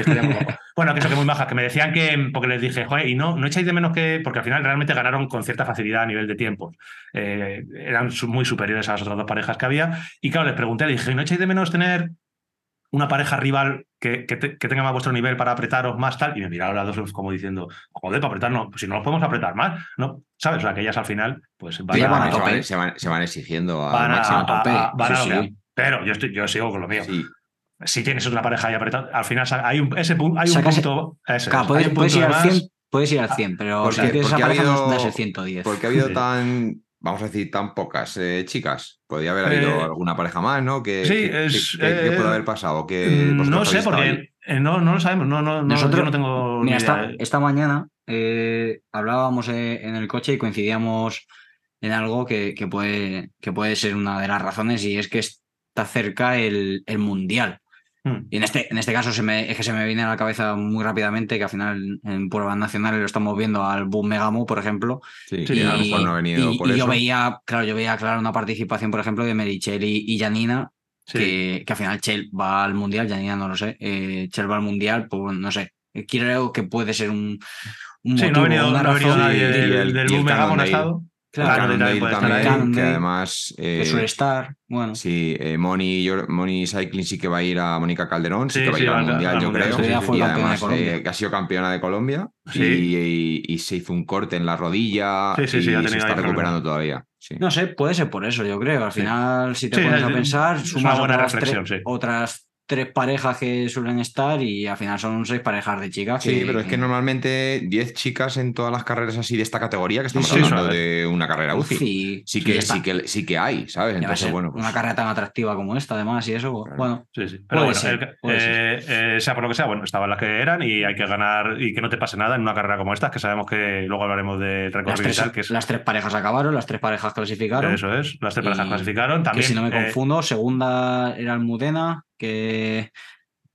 Bueno, que eso que muy majas, que me decían que, porque les dije, joder, y no, no echáis de menos que, porque al final realmente ganaron con cierta facilidad a nivel de tiempos. Eh, eran muy superiores a las otras dos parejas que había. Y claro, les pregunté, les dije, ¿y no echáis de menos tener una pareja rival que, que, te- que tenga más vuestro nivel para apretaros más tal? Y me miraron las dos como diciendo, joder, para apretarnos, pues si no nos podemos apretar más, ¿no? ¿Sabes? O sea, que ellas al final, pues van
Sí,
a,
van a
se, van, se exigiendo al
van a-
máximo.
a tope.
a- van a
sí.
Pero yo, estoy, yo sigo con lo mío.
Sí.
si tienes una pareja ahí apretada, al final hay un, ese, hay un punto.
Claro, puedes,
hay un
puedes
punto
ir
de
al
más.
100, puedes ir al 100, pero
Porque-
si tienes esa
ha
pareja no
habido-
das el 110.
Porque ha habido
Sí.
tan, vamos a decir, tan pocas eh, chicas. Podría haber habido
Eh,
alguna pareja más, ¿no? ¿Qué,
sí,
qué-
es,
qué- qué
eh,
puede haber pasado?
Mm, No sé, porque no, no lo sabemos. No, no, no,
Nosotros-
yo no tengo.
Mira, esta, mañana hablábamos en el coche y coincidíamos en algo que, que puede, que puede ser una de las razones y es que está cerca el, el Mundial.
Mm.
Y en este, en este caso se me, es que se me viene a la cabeza muy rápidamente que al final en pruebas nacionales lo estamos viendo al Boom Megamo, por ejemplo.
Sí, y a lo mejor no ha venido
y-
por
y
eso.
yo veía, claro, yo veía claro una participación, por ejemplo, de Merichel y, y Janina,
Sí.
que, que al final Chel va al Mundial, Janina no lo sé, eh, Chel va al Mundial, pues no sé. Creo que puede ser un, un
Sí, no ha venido,
una
no ha venido
razón
nadie
y
del,
el-
del
y el
Boom Megamo, no ha estado.
Claro,
Cannondale
Cannondale también.
Cannondale,
que además...
que
eh,
suele estar. Bueno,
Sí, eh, Moni, yo- Moni Cycling sí que va a ir a Mónica Calderón, sí,
Sí,
que va a ir al
al-
Mundial,
al
yo
Mundial,
creo.
sí,
y además eh, que ha sido campeona de Colombia
Sí.
y, y- y se hizo un corte en la rodilla
Sí, sí, sí,
y se está recuperando todavía. Sí.
no sé, puede ser por eso, yo creo. Al
Sí.
final, si te
Sí,
pones
es-
a pensar,
es
sumas
buena
otras,
reflexión,
tres,
sí.
otras tres parejas que suelen estar y al final son seis parejas de chicas.
Sí,
que-
pero es que normalmente 10 chicas en todas las carreras así de esta categoría, que estamos
Sí,
hablando de una carrera UCI.
Sí,
Sí que, sí, que, sí que hay, ¿sabes? Entonces, bueno, pues,
una carrera tan atractiva como esta, además, y eso,
Claro.
bueno,
Sí, sí. Pero bueno,
ser,
el- eh, eh, sea por lo que sea, bueno, estaban las que eran y hay que ganar y que no te pase nada en una carrera como esta, que sabemos que luego hablaremos de
las
recorrido y
tres,
tal, que es,
las tres parejas acabaron, las tres parejas clasificaron.
eso es, las tres parejas
Y
clasificaron. También,
que si no me
eh,
confundo, segunda era Almudena, que,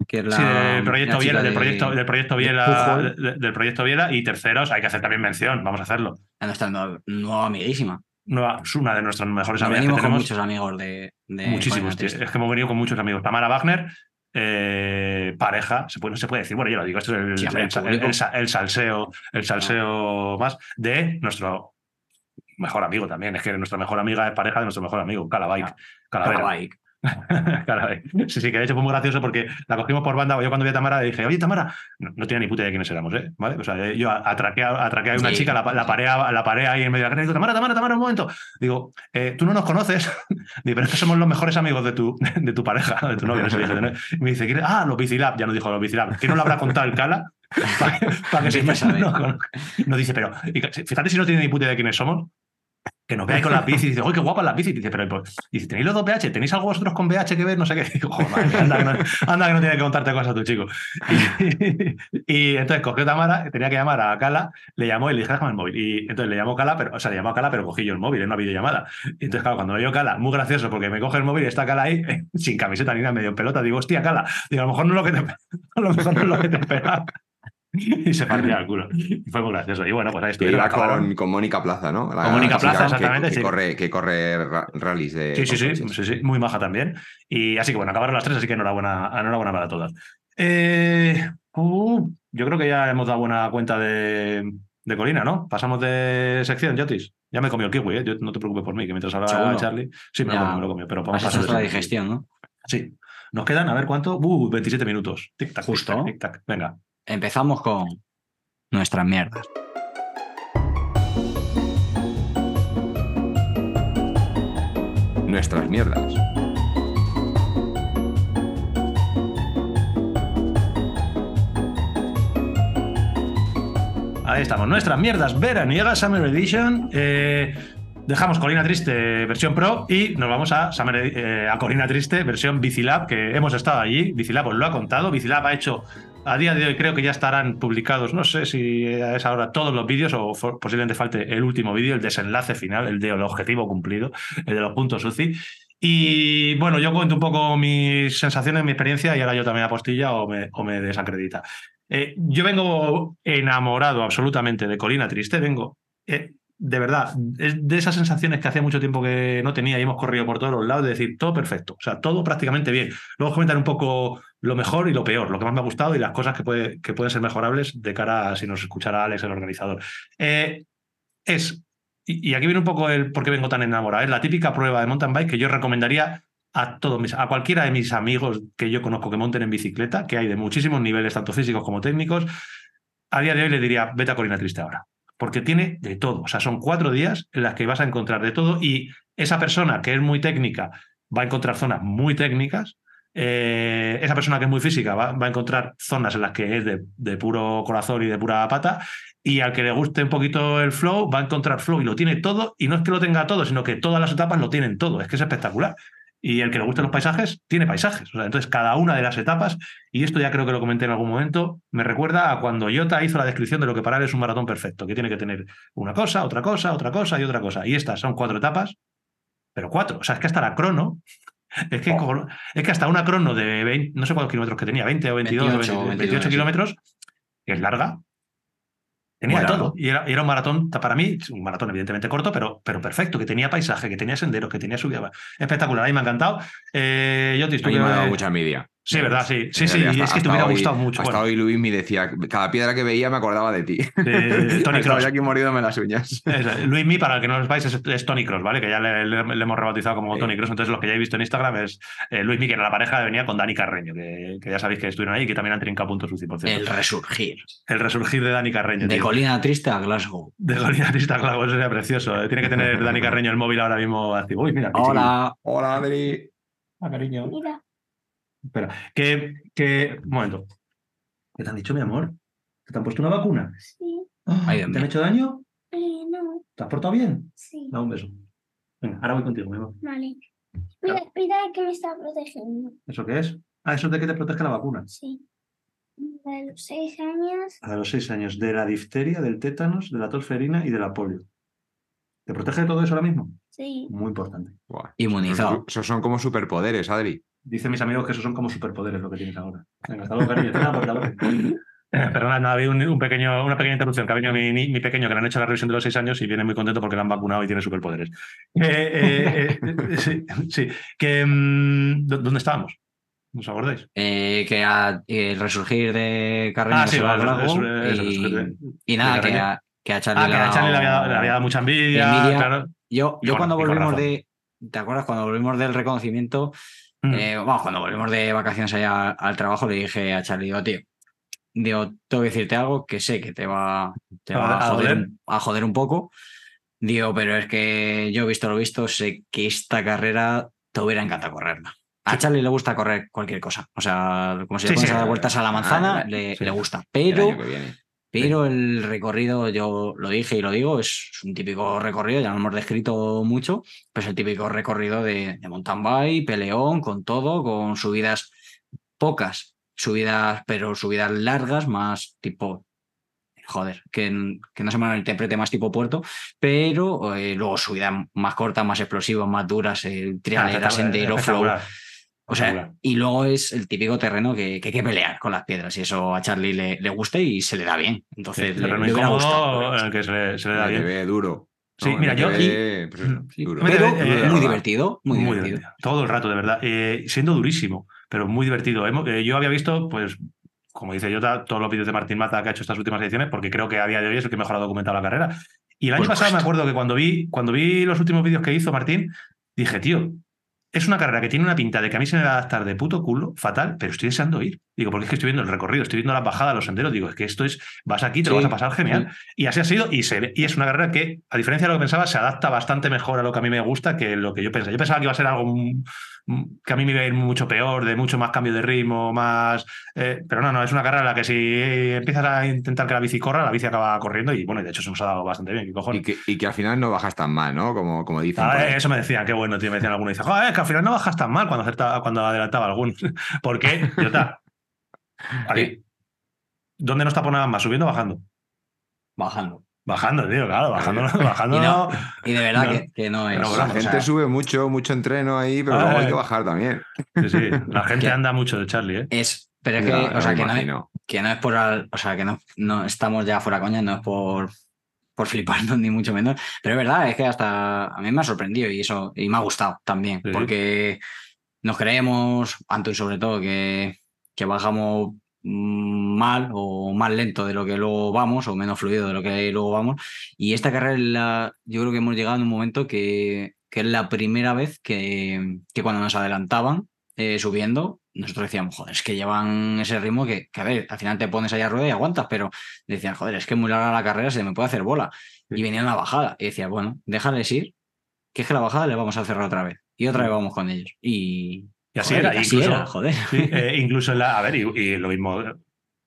que la.
sí, del proyecto
la chica
Biela, del
de-
proyecto, del proyecto
de
Biela,
Pujol.
de- del proyecto Biela, y terceros, hay que hacer también mención, vamos a hacerlo.
a nuestra nueva, nueva amiguísima.
Nueva, es una de nuestras mejores
Nos
amigas que
venimos con
tenemos.
muchos amigos de. de
Muchísimos, tío. Es que hemos venido con muchos amigos. Tamara Wagner, eh, pareja, se puede, no se puede decir, bueno, yo lo digo, esto es el,
Sí,
el salseo, el salseo más de nuestro mejor amigo también. Es que nuestra mejor amiga es pareja de nuestro mejor amigo, Calabike.
Ah,
Calavera.
Bike.
Sí, sí, que de hecho fue muy gracioso porque la cogimos por banda. Yo cuando vi a Tamara le dije, oye, Tamara, no, no tenía ni puta idea de quiénes éramos, ¿eh? ¿Vale? O sea, eh, yo atraqué, a- atraqué a una
Sí,
chica, la, la, paré, la paré ahí en medio de la carrera y digo, Tamara, Tamara, Tamara, un momento. Digo, eh, tú no nos conoces, Digo, pero es que somos los mejores amigos de tu, de tu pareja, de tu novio. no sé, ¿no? Me dice, ah, los Bicilab, ya nos dijo los Bicilab. ¿Quién nos lo habrá contado el Cala? Para, para que se no. Nos dice, pero fíjate si no tiene ni puta idea de quiénes somos. Que nos ve ahí con las bicis y dice, ¡uy, qué guapas las bicis! Y dice, pero pues, dice, ¿tenéis los dos VH? ¿Tenéis algo vosotros con VH que ver? No sé qué. Digo, anda, que no, anda que tiene que contarte cosas a tu chico. Y, entonces cogió Tamara, tenía que llamar a Cala, le llamó y le dije, déjame el móvil. Y entonces le llamó Cala, pero, o sea, le llamó a Cala, pero cogí yo el móvil en una videollamada. Y entonces, claro, cuando me vio Cala, muy gracioso, porque me coge el móvil y está Cala ahí, sin camiseta ni nada, medio pelota, digo, hostia, Cala, digo, a lo mejor no es lo que te, a lo mejor no es lo que te esperaba. Y se partía el culo. Y fue muy gracioso. Y bueno, pues ahí
que
estuvieron.
iba
acabaron.
con, con Mónica Plaza, ¿no? La-
Con Mónica
la
Plaza,
que-
exactamente,
Que,
sí.
corre, que corre ra- rallies de.
Sí, sí, sí, sí, sí, muy maja también. Y así que bueno, acabaron las tres, así que enhorabuena, enhorabuena para todas. Eh, uh, yo creo que ya hemos dado buena cuenta de, de Colina, ¿no? Pasamos de sección, Jotis. Ya me comió el kiwi, ¿eh? Yo- no te preocupes por mí, que mientras hablaba. Charlie. Sí, me lo comió, me lo comió, pero vamos a pasar sección.
digestión, ¿no?
Sí. Nos quedan, a ver cuánto. Uh, 27 minutos. Tic-tac,
Justo.
tic-tac, tic-tac. Venga.
Empezamos con nuestras mierdas.
Nuestras mierdas.
Ahí estamos, nuestras mierdas veraniegas Summer Edition. Eh, dejamos Colina Triste versión Pro y nos vamos a, Summer, eh, a Colina Triste versión Bicilab, que hemos estado allí. Bicilab os lo ha contado. Bicilab ha hecho, a día de hoy creo que ya estarán publicados, no sé si a esa hora todos los vídeos o posiblemente falte el último vídeo, el desenlace final, el de el objetivo cumplido, el de los puntos UCI. Y bueno, yo cuento un poco mis sensaciones, mi experiencia y ahora yo también apostilla o me, o me desacredita. Eh, yo vengo enamorado absolutamente de Colina Triste, vengo, eh, de verdad, es de esas sensaciones que hace mucho tiempo que no tenía y hemos corrido por todos los lados, de decir todo perfecto, o sea, todo prácticamente bien. Luego comentar un poco lo mejor y lo peor, lo que más me ha gustado y las cosas que, puede- que pueden ser mejorables de cara a si nos escuchará Alex, el organizador. Eh, es, y, aquí viene un poco el por qué vengo tan enamorado, es la típica prueba de mountain bike que yo recomendaría a todos mis, a cualquiera de mis amigos que yo conozco que monten en bicicleta, que hay de muchísimos niveles, tanto físicos como técnicos, a día de hoy le diría, vete a Colina Triste ahora. Porque tiene de todo. O sea, son cuatro días en las que vas a encontrar de todo y esa persona que es muy técnica va a encontrar zonas muy técnicas eh, esa persona que es muy física va, a encontrar zonas en las que es de, de, puro corazón y de pura pata, y al que le guste un poquito el flow va a encontrar flow y lo tiene todo, y no es que lo tenga todo, sino que todas las etapas lo tienen todo, es que es espectacular. Y el que le gusten los paisajes, tiene paisajes. O sea, entonces, cada una de las etapas, y esto ya creo que lo comenté en algún momento, me recuerda a cuando Jota hizo la descripción de lo que para él es un maratón perfecto, que tiene que tener una cosa, otra cosa, otra cosa y otra cosa. Y estas son cuatro etapas, pero cuatro. O sea, es que hasta la crono, es que, oh. es que hasta una crono de 20, no sé cuántos kilómetros que tenía, 20 o 22 28, o 28 22, kilómetros, que es larga, Tenía bueno, todo. Y era, era, un maratón, para mí, un maratón evidentemente corto, pero, pero perfecto, que tenía paisaje, que tenía senderos, que tenía subida. Espectacular, ahí me ha encantado. Eh, yo te
estoy. me ha dado mucha envidia.
Sí, verdad, sí. Sí, sí, hasta, es que te hubiera
hoy,
gustado mucho.
Hasta
bueno.
hoy Luis me decía, cada piedra que veía me acordaba de ti.
Eh, Tony Cross.
aquí moriéndome las uñas.
Luis Mi, para que no lo sepáis, es, es, Tony Cross, ¿vale? Que ya le, le, le hemos rebautizado como sí. Tony Cross. Entonces, lo que ya he visto en Instagram es eh, Luis Mi, que era la pareja que venía con Dani Carreño, que, que, ya sabéis que estuvieron ahí y que también han trincado puntos UCI, por cierto.
El resurgir.
El resurgir de Dani Carreño.
De tío. Colina Triste a Glasgow.
De Colina Triste a Glasgow, eso sería precioso. Tiene que tener Dani Carreño el móvil ahora mismo activo. Uy, mira.
Hola.
Hola, Dani.
Ah, cariño.
Mira.
Espera, que, que. Un momento. ¿Qué te han dicho, mi amor? ¿Que te han puesto una vacuna?
Sí.
Oh,
Ay,
¿Te han hecho daño?
Eh, no.
¿Te has portado bien?
Sí.
Da un beso. Venga, ahora voy contigo, mi amor.
Vale. Mira, mira que me está protegiendo.
¿Eso qué es? Ah, eso es de que te protege la vacuna.
Sí. De los seis años.
A los seis años, de la difteria, del tétanos, de la tosferina y de la polio. ¿Te protege de todo eso ahora mismo?
Sí.
Muy importante.
Buah.
Inmunizado.
Esos son como superpoderes, Adri.
Dicen mis amigos que esos son como superpoderes lo que tienes ahora. Venga, hasta luego, cariño. Espera, por favor. Eh, Perdona, no, había un, un pequeño, una pequeña interrupción, que ha venido mi, mi, mi, pequeño, que le han hecho la revisión de los seis años y viene muy contento porque le han vacunado y tiene superpoderes. Eh, eh, eh, sí, sí, que... mm, ¿Dónde estábamos? ¿No os acordáis?
Eh, que a- el resurgir de Carreño
Ah, sí,
va
eh,
y,
resurgir de-
y nada, que a, que a Charlie
Ah, que a Charlie le había, le había dado mucha envidia,
Envidia.
claro.
Yo, yo cuando volvimos de. ¿Te acuerdas? Cuando volvimos del reconocimiento,
Mm.
eh, cuando volvimos de vacaciones allá al trabajo, le dije a Charlie, digo, tío, digo, tengo que decirte algo que sé que te va, te va
¿A
a, joder, un- a joder un poco. Digo, pero es que yo, visto lo visto, sé que esta carrera te hubiera encantado correrla. A
Sí.
Charlie le gusta correr cualquier cosa. O sea, como si
Sí,
le pones
sí,
a dar vueltas a la manzana,
ah,
le,
sí.
le gusta. Pero. Pero el recorrido, yo lo dije y lo digo, es un típico recorrido, ya lo hemos descrito mucho, pues el típico recorrido de, de mountain bike, peleón, con todo, con subidas pocas, subidas, pero subidas largas, más tipo, joder, que, que no se me interprete más tipo puerto, pero eh, luego subidas más cortas, más explosivas, más duras, eh, trialera,
Ah,
sendero, flow. O sea, y luego es el típico terreno que, que hay que pelear con las piedras y eso a Charlie le, le gusta y se le da bien. Entonces,
Sí,
le,
terreno
le gustado. le
en el que se le, se le da
El
bien.
ve duro.
Sí,
¿no?
mira,
El
yo-
ve, pues eso,
Sí.
duro.
Mira,
Pero
eh,
muy divertido, muy,
Muy
divertido.
divertido. Todo el rato, de verdad. Eh, siendo durísimo, pero muy divertido. Eh, yo había visto, pues, como dice Jota, todos los vídeos de Martín Mata que ha hecho estas últimas ediciones, porque creo que a día de hoy es el que mejor ha documentado la carrera. Y el año
Por
pasado me acuerdo que cuando vi, cuando vi los últimos vídeos que hizo Martín, dije, tío, es una carrera que tiene una pinta de que a mí se me va a adaptar de puto culo, fatal, pero estoy deseando ir. Digo, porque es que estoy viendo el recorrido, estoy viendo las bajadas, los senderos, digo, es que esto es, vas aquí, te lo vas a pasar genial. Y así ha sido, y, se y es una carrera que, a diferencia de lo que pensaba, se adapta bastante mejor a lo que a mí me gusta que lo que yo pensaba. Yo pensaba que iba a ser algo que a mí me iba a ir mucho peor, de mucho más cambio de ritmo, más. eh, pero no, no, es una carrera en la que si empiezas a intentar que la bici corra, la bici acaba corriendo y bueno, y de hecho se nos ha dado bastante bien, ¿qué cojones?
Y que, y que al final no bajas tan mal, ¿no? Como, como dicen.
Ah, eso me decían, qué bueno, tío. Me decían algunos. Dice, joder, es que al final no bajas tan mal cuando, acerta- cuando adelantaba algunos. ¿Por qué? Ahí. ¿Dónde nos taponaban más? ¿Subiendo o bajando?
Bajando.
Bajando, tío, claro, bajando. bajando
Y no-. Y de verdad
No.
que, que no es.
La
o
gente
sea,
sube mucho, mucho entreno ahí, pero
Ah,
luego hay
eh.
que bajar también.
Sí, sí, la gente anda mucho de Charlie, ¿eh?
es, pero es que,
Ya,
o sea, que no que no es por, al- o sea, que no, no estamos ya fuera coña, no es por, por fliparnos ni mucho menos, pero es verdad, es que hasta a mí me ha sorprendido y eso, y me ha gustado también,
Sí.
porque nos creemos, Anto y sobre todo, que, que bajamos mal o más lento de lo que luego vamos, o menos fluido de lo que luego vamos, y esta carrera es la- yo creo que hemos llegado en un momento que, que es la primera vez que, que cuando nos adelantaban eh, subiendo, nosotros decíamos, joder, es que llevan ese ritmo que, que, a ver, al final te pones ahí a rueda y aguantas, pero decían, joder, es que es muy larga la carrera, se me puede hacer bola. Y venía una bajada. Y decía, bueno, déjales ir, que es que la bajada le vamos a cerrar otra vez. Y otra vez vamos con ellos. Y,
Y así
Joder,
era.
así
incluso,
era, joder.
sí, eh, incluso en la. A ver, y, y lo mismo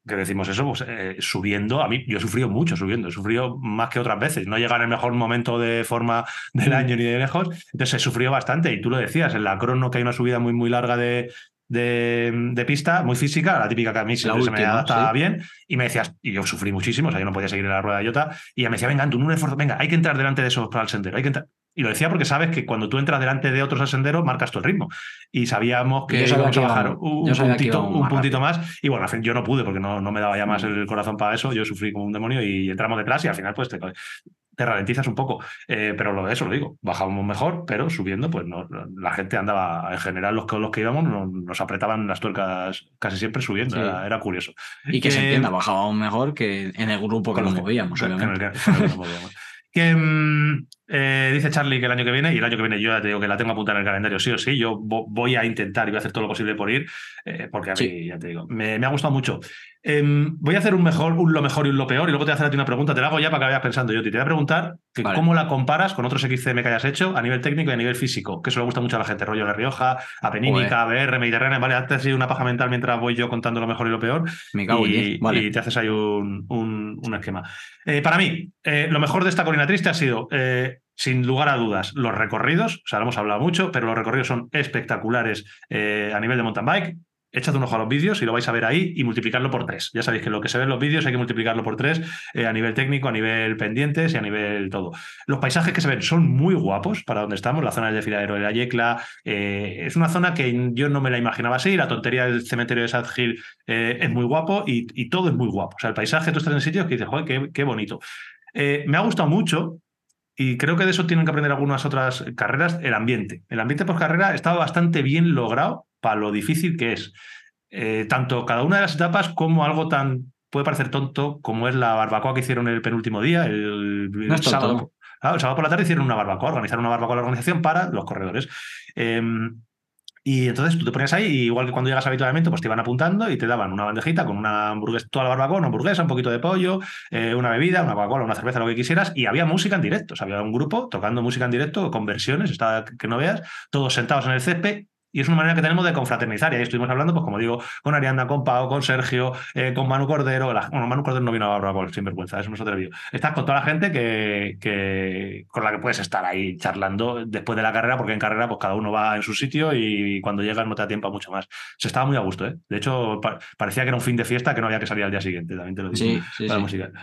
que decimos eso, pues eh, subiendo, a mí yo he sufrido mucho subiendo, he sufrido más que otras veces, no llega en el mejor momento de forma del
Mm.
año ni de lejos, entonces he sufrido bastante y tú lo decías, en la crono que hay una subida muy muy larga de, de, de pista, muy física, la típica que a mí siempre se me adapta
sí.
bien, y me decías, y yo sufrí muchísimo, o sea, yo no podía seguir en la rueda de Iota, y ella me decía, venga, tú un esfuerzo, venga, hay que entrar delante de esos para el sendero, hay que entrar. Y lo decía porque sabes que cuando tú entras delante de otros al sendero, marcas tú el ritmo. Y sabíamos que íbamos a bajar un, puntito, un
más
puntito más. Y bueno, al fin, yo no pude porque no, no me daba ya más
Mm.
el corazón para eso. Yo sufrí como un demonio y entramos detrás y al final pues te, te ralentizas un poco. Eh, pero lo de eso lo digo, bajábamos mejor, pero subiendo, pues no, la gente andaba, en general los que, los que íbamos nos, nos apretaban las tuercas casi siempre subiendo.
Sí.
Era, era curioso.
Y que se
Que-
entienda, bajábamos mejor que en el grupo
el el que nos movíamos. Que mm, eh, dice Charlie que el año que viene, y el año que viene yo ya te digo que la tengo apuntada en el calendario, sí o sí, yo vo- voy a intentar y voy a hacer todo lo posible por ir, eh, porque a mí,
Sí.
ya te digo, me, me ha gustado mucho. Em, voy a hacer un mejor, un lo mejor y un lo peor, y luego te voy a hacer a ti una pregunta, te la hago ya para que vayas pensando yo. Te voy a preguntar que
Vale.
cómo la comparas con otros XCM que hayas hecho a nivel técnico y a nivel físico, que eso le gusta mucho a la gente, rollo La Rioja, Apenínica, BR, Mediterránea, vale, hazte así una paja mental mientras voy yo contando lo mejor y lo peor
Me cago
y,
diez. Vale.
y te haces ahí un, un- un esquema. Eh, para mí, eh, lo mejor de esta colina triste ha sido, eh, sin lugar a dudas, los recorridos. O sea, lo hemos hablado mucho, pero los recorridos son espectaculares eh, a nivel de mountain bike. Echad un ojo a los vídeos y lo vais a ver ahí y multiplicarlo por tres. Ya sabéis que lo que se ve en los vídeos hay que multiplicarlo por tres eh, a nivel técnico, a nivel pendientes y a nivel todo. Los paisajes que se ven son muy guapos para donde estamos. La zona del desfiladero de la Yecla eh, es una zona que yo no me la imaginaba así. La tontería del cementerio de Sad eh, es muy guapo y, todo es muy guapo. O sea, el paisaje, tú estás en sitios que dices, joder, qué, qué bonito. Me ha gustado mucho y creo que de eso tienen que aprender algunas otras carreras, el ambiente. El ambiente por carrera está bastante bien logrado para lo difícil que es. Eh, tanto cada una de las etapas como algo tan, puede parecer tonto, como es la barbacoa que hicieron el penúltimo día, el,
No
sábado. Claro, el sábado por la tarde hicieron una barbacoa, organizaron una barbacoa a la organización para los corredores. Em, y entonces tú te ponías ahí, y igual que cuando llegas habitualmente, pues te iban apuntando y te daban una bandejita con una hamburguesa, toda la barbacoa, una hamburguesa, un poquito de pollo, eh, una bebida, una Coca-Cola, una cerveza, lo que quisieras, y había música en directo. O sea, había un grupo tocando música en directo, con versiones, estaba que no veas, todos sentados en el césped. Y es una manera que tenemos de confraternizar. Y ahí estuvimos hablando, pues como digo, con Arianda, con Pau, con Sergio, eh, con Manu Cordero. La- bueno, Manu Cordero no vino a la barbacoa, sin vergüenza, eso no se atrevió. Estás con toda la gente que, que, con la que puedes estar ahí charlando después de la carrera, porque en carrera pues cada uno va en su sitio y cuando llegas no te da tiempo a mucho más. Se estaba muy a gusto, ¿eh? De hecho, pa- parecía que era un fin de fiesta que no había que salir al día siguiente, también te lo digo.
Sí, sí.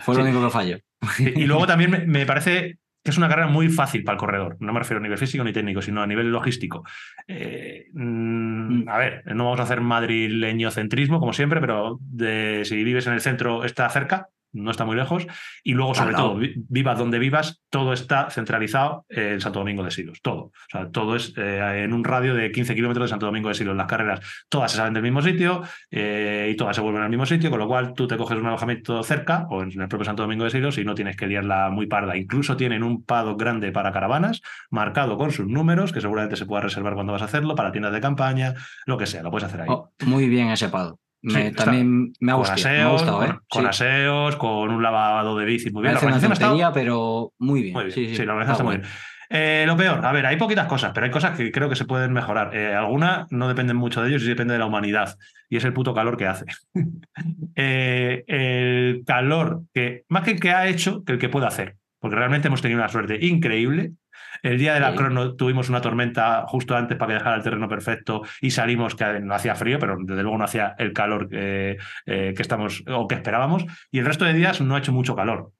Fue lo único que falló.
Y y luego también me, me parece que es una carrera muy fácil para el corredor. No me refiero a nivel físico ni técnico, sino a nivel logístico. Eh, mm,
Mm.
a ver, no vamos a hacer madrileño-centrismo, como siempre, pero de, si vives en el centro, está cerca, no está muy lejos. Y luego, sobre todo, vi- vivas donde vivas, todo está centralizado en Santo Domingo de Silos. Todo. O sea, todo es eh, en un radio de 15 kilómetros de Santo Domingo de Silos. Las carreras todas se salen del mismo sitio eh, y todas se vuelven al mismo sitio, con lo cual tú te coges un alojamiento cerca o en el propio Santo Domingo de Silos y no tienes que liarla muy parda. Incluso tienen un paddock grande para caravanas, marcado con sus números, que seguramente se pueda reservar cuando vas a hacerlo, para tiendas de campaña, lo que sea, lo puedes hacer ahí.
Oh, muy bien ese pado. Me-
Sí, está-
también me ha gustado. me ha
aseos,
gustado,
con,
¿eh?
con
Sí.
aseos, con un lavado de bici, muy bien. La
Parece una
organización ha estado-
tontería, pero muy bien.
muy bien,
Sí,
la organización está muy bien. Eh, lo peor, a ver, hay poquitas cosas, pero hay cosas que creo que se pueden mejorar. Eh, algunas no dependen mucho de ellos y depende de la humanidad. Y es el puto calor que hace. Eh, el calor que, más que el que ha hecho, que el que puede hacer. Porque realmente hemos tenido una suerte increíble. El día de la
Sí.
crono tuvimos una tormenta justo antes para que dejara el terreno perfecto y salimos que no hacía frío, pero desde luego no hacía el calor que, eh, que estamos o que esperábamos. Y el resto de días no ha hecho mucho calor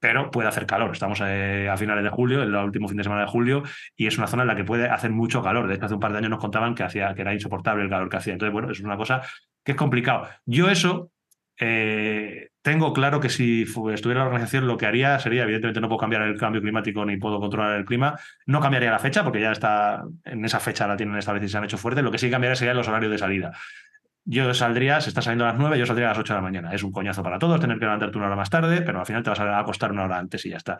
pero puede hacer calor. Estamos eh, a finales de julio, el último fin de semana de julio, y es una zona en la que puede hacer mucho calor. De hecho, hace un par de años nos contaban que, hacía, que era insoportable el calor que hacía. Entonces, bueno, es una cosa que es complicado. Yo eso eh, tengo claro que si estuviera la organización lo que haría sería, evidentemente no puedo cambiar el cambio climático ni puedo controlar el clima, no cambiaría la fecha porque ya está, en esa fecha la tienen establecida y se han hecho fuerte, lo que sí cambiaría serían los horarios de salida. Yo saldría, se está saliendo a las 9, yo saldría a las 8 de la mañana. Es un coñazo para todos tener que levantarte una hora más tarde, pero al final te vas a acostar una hora antes y ya está.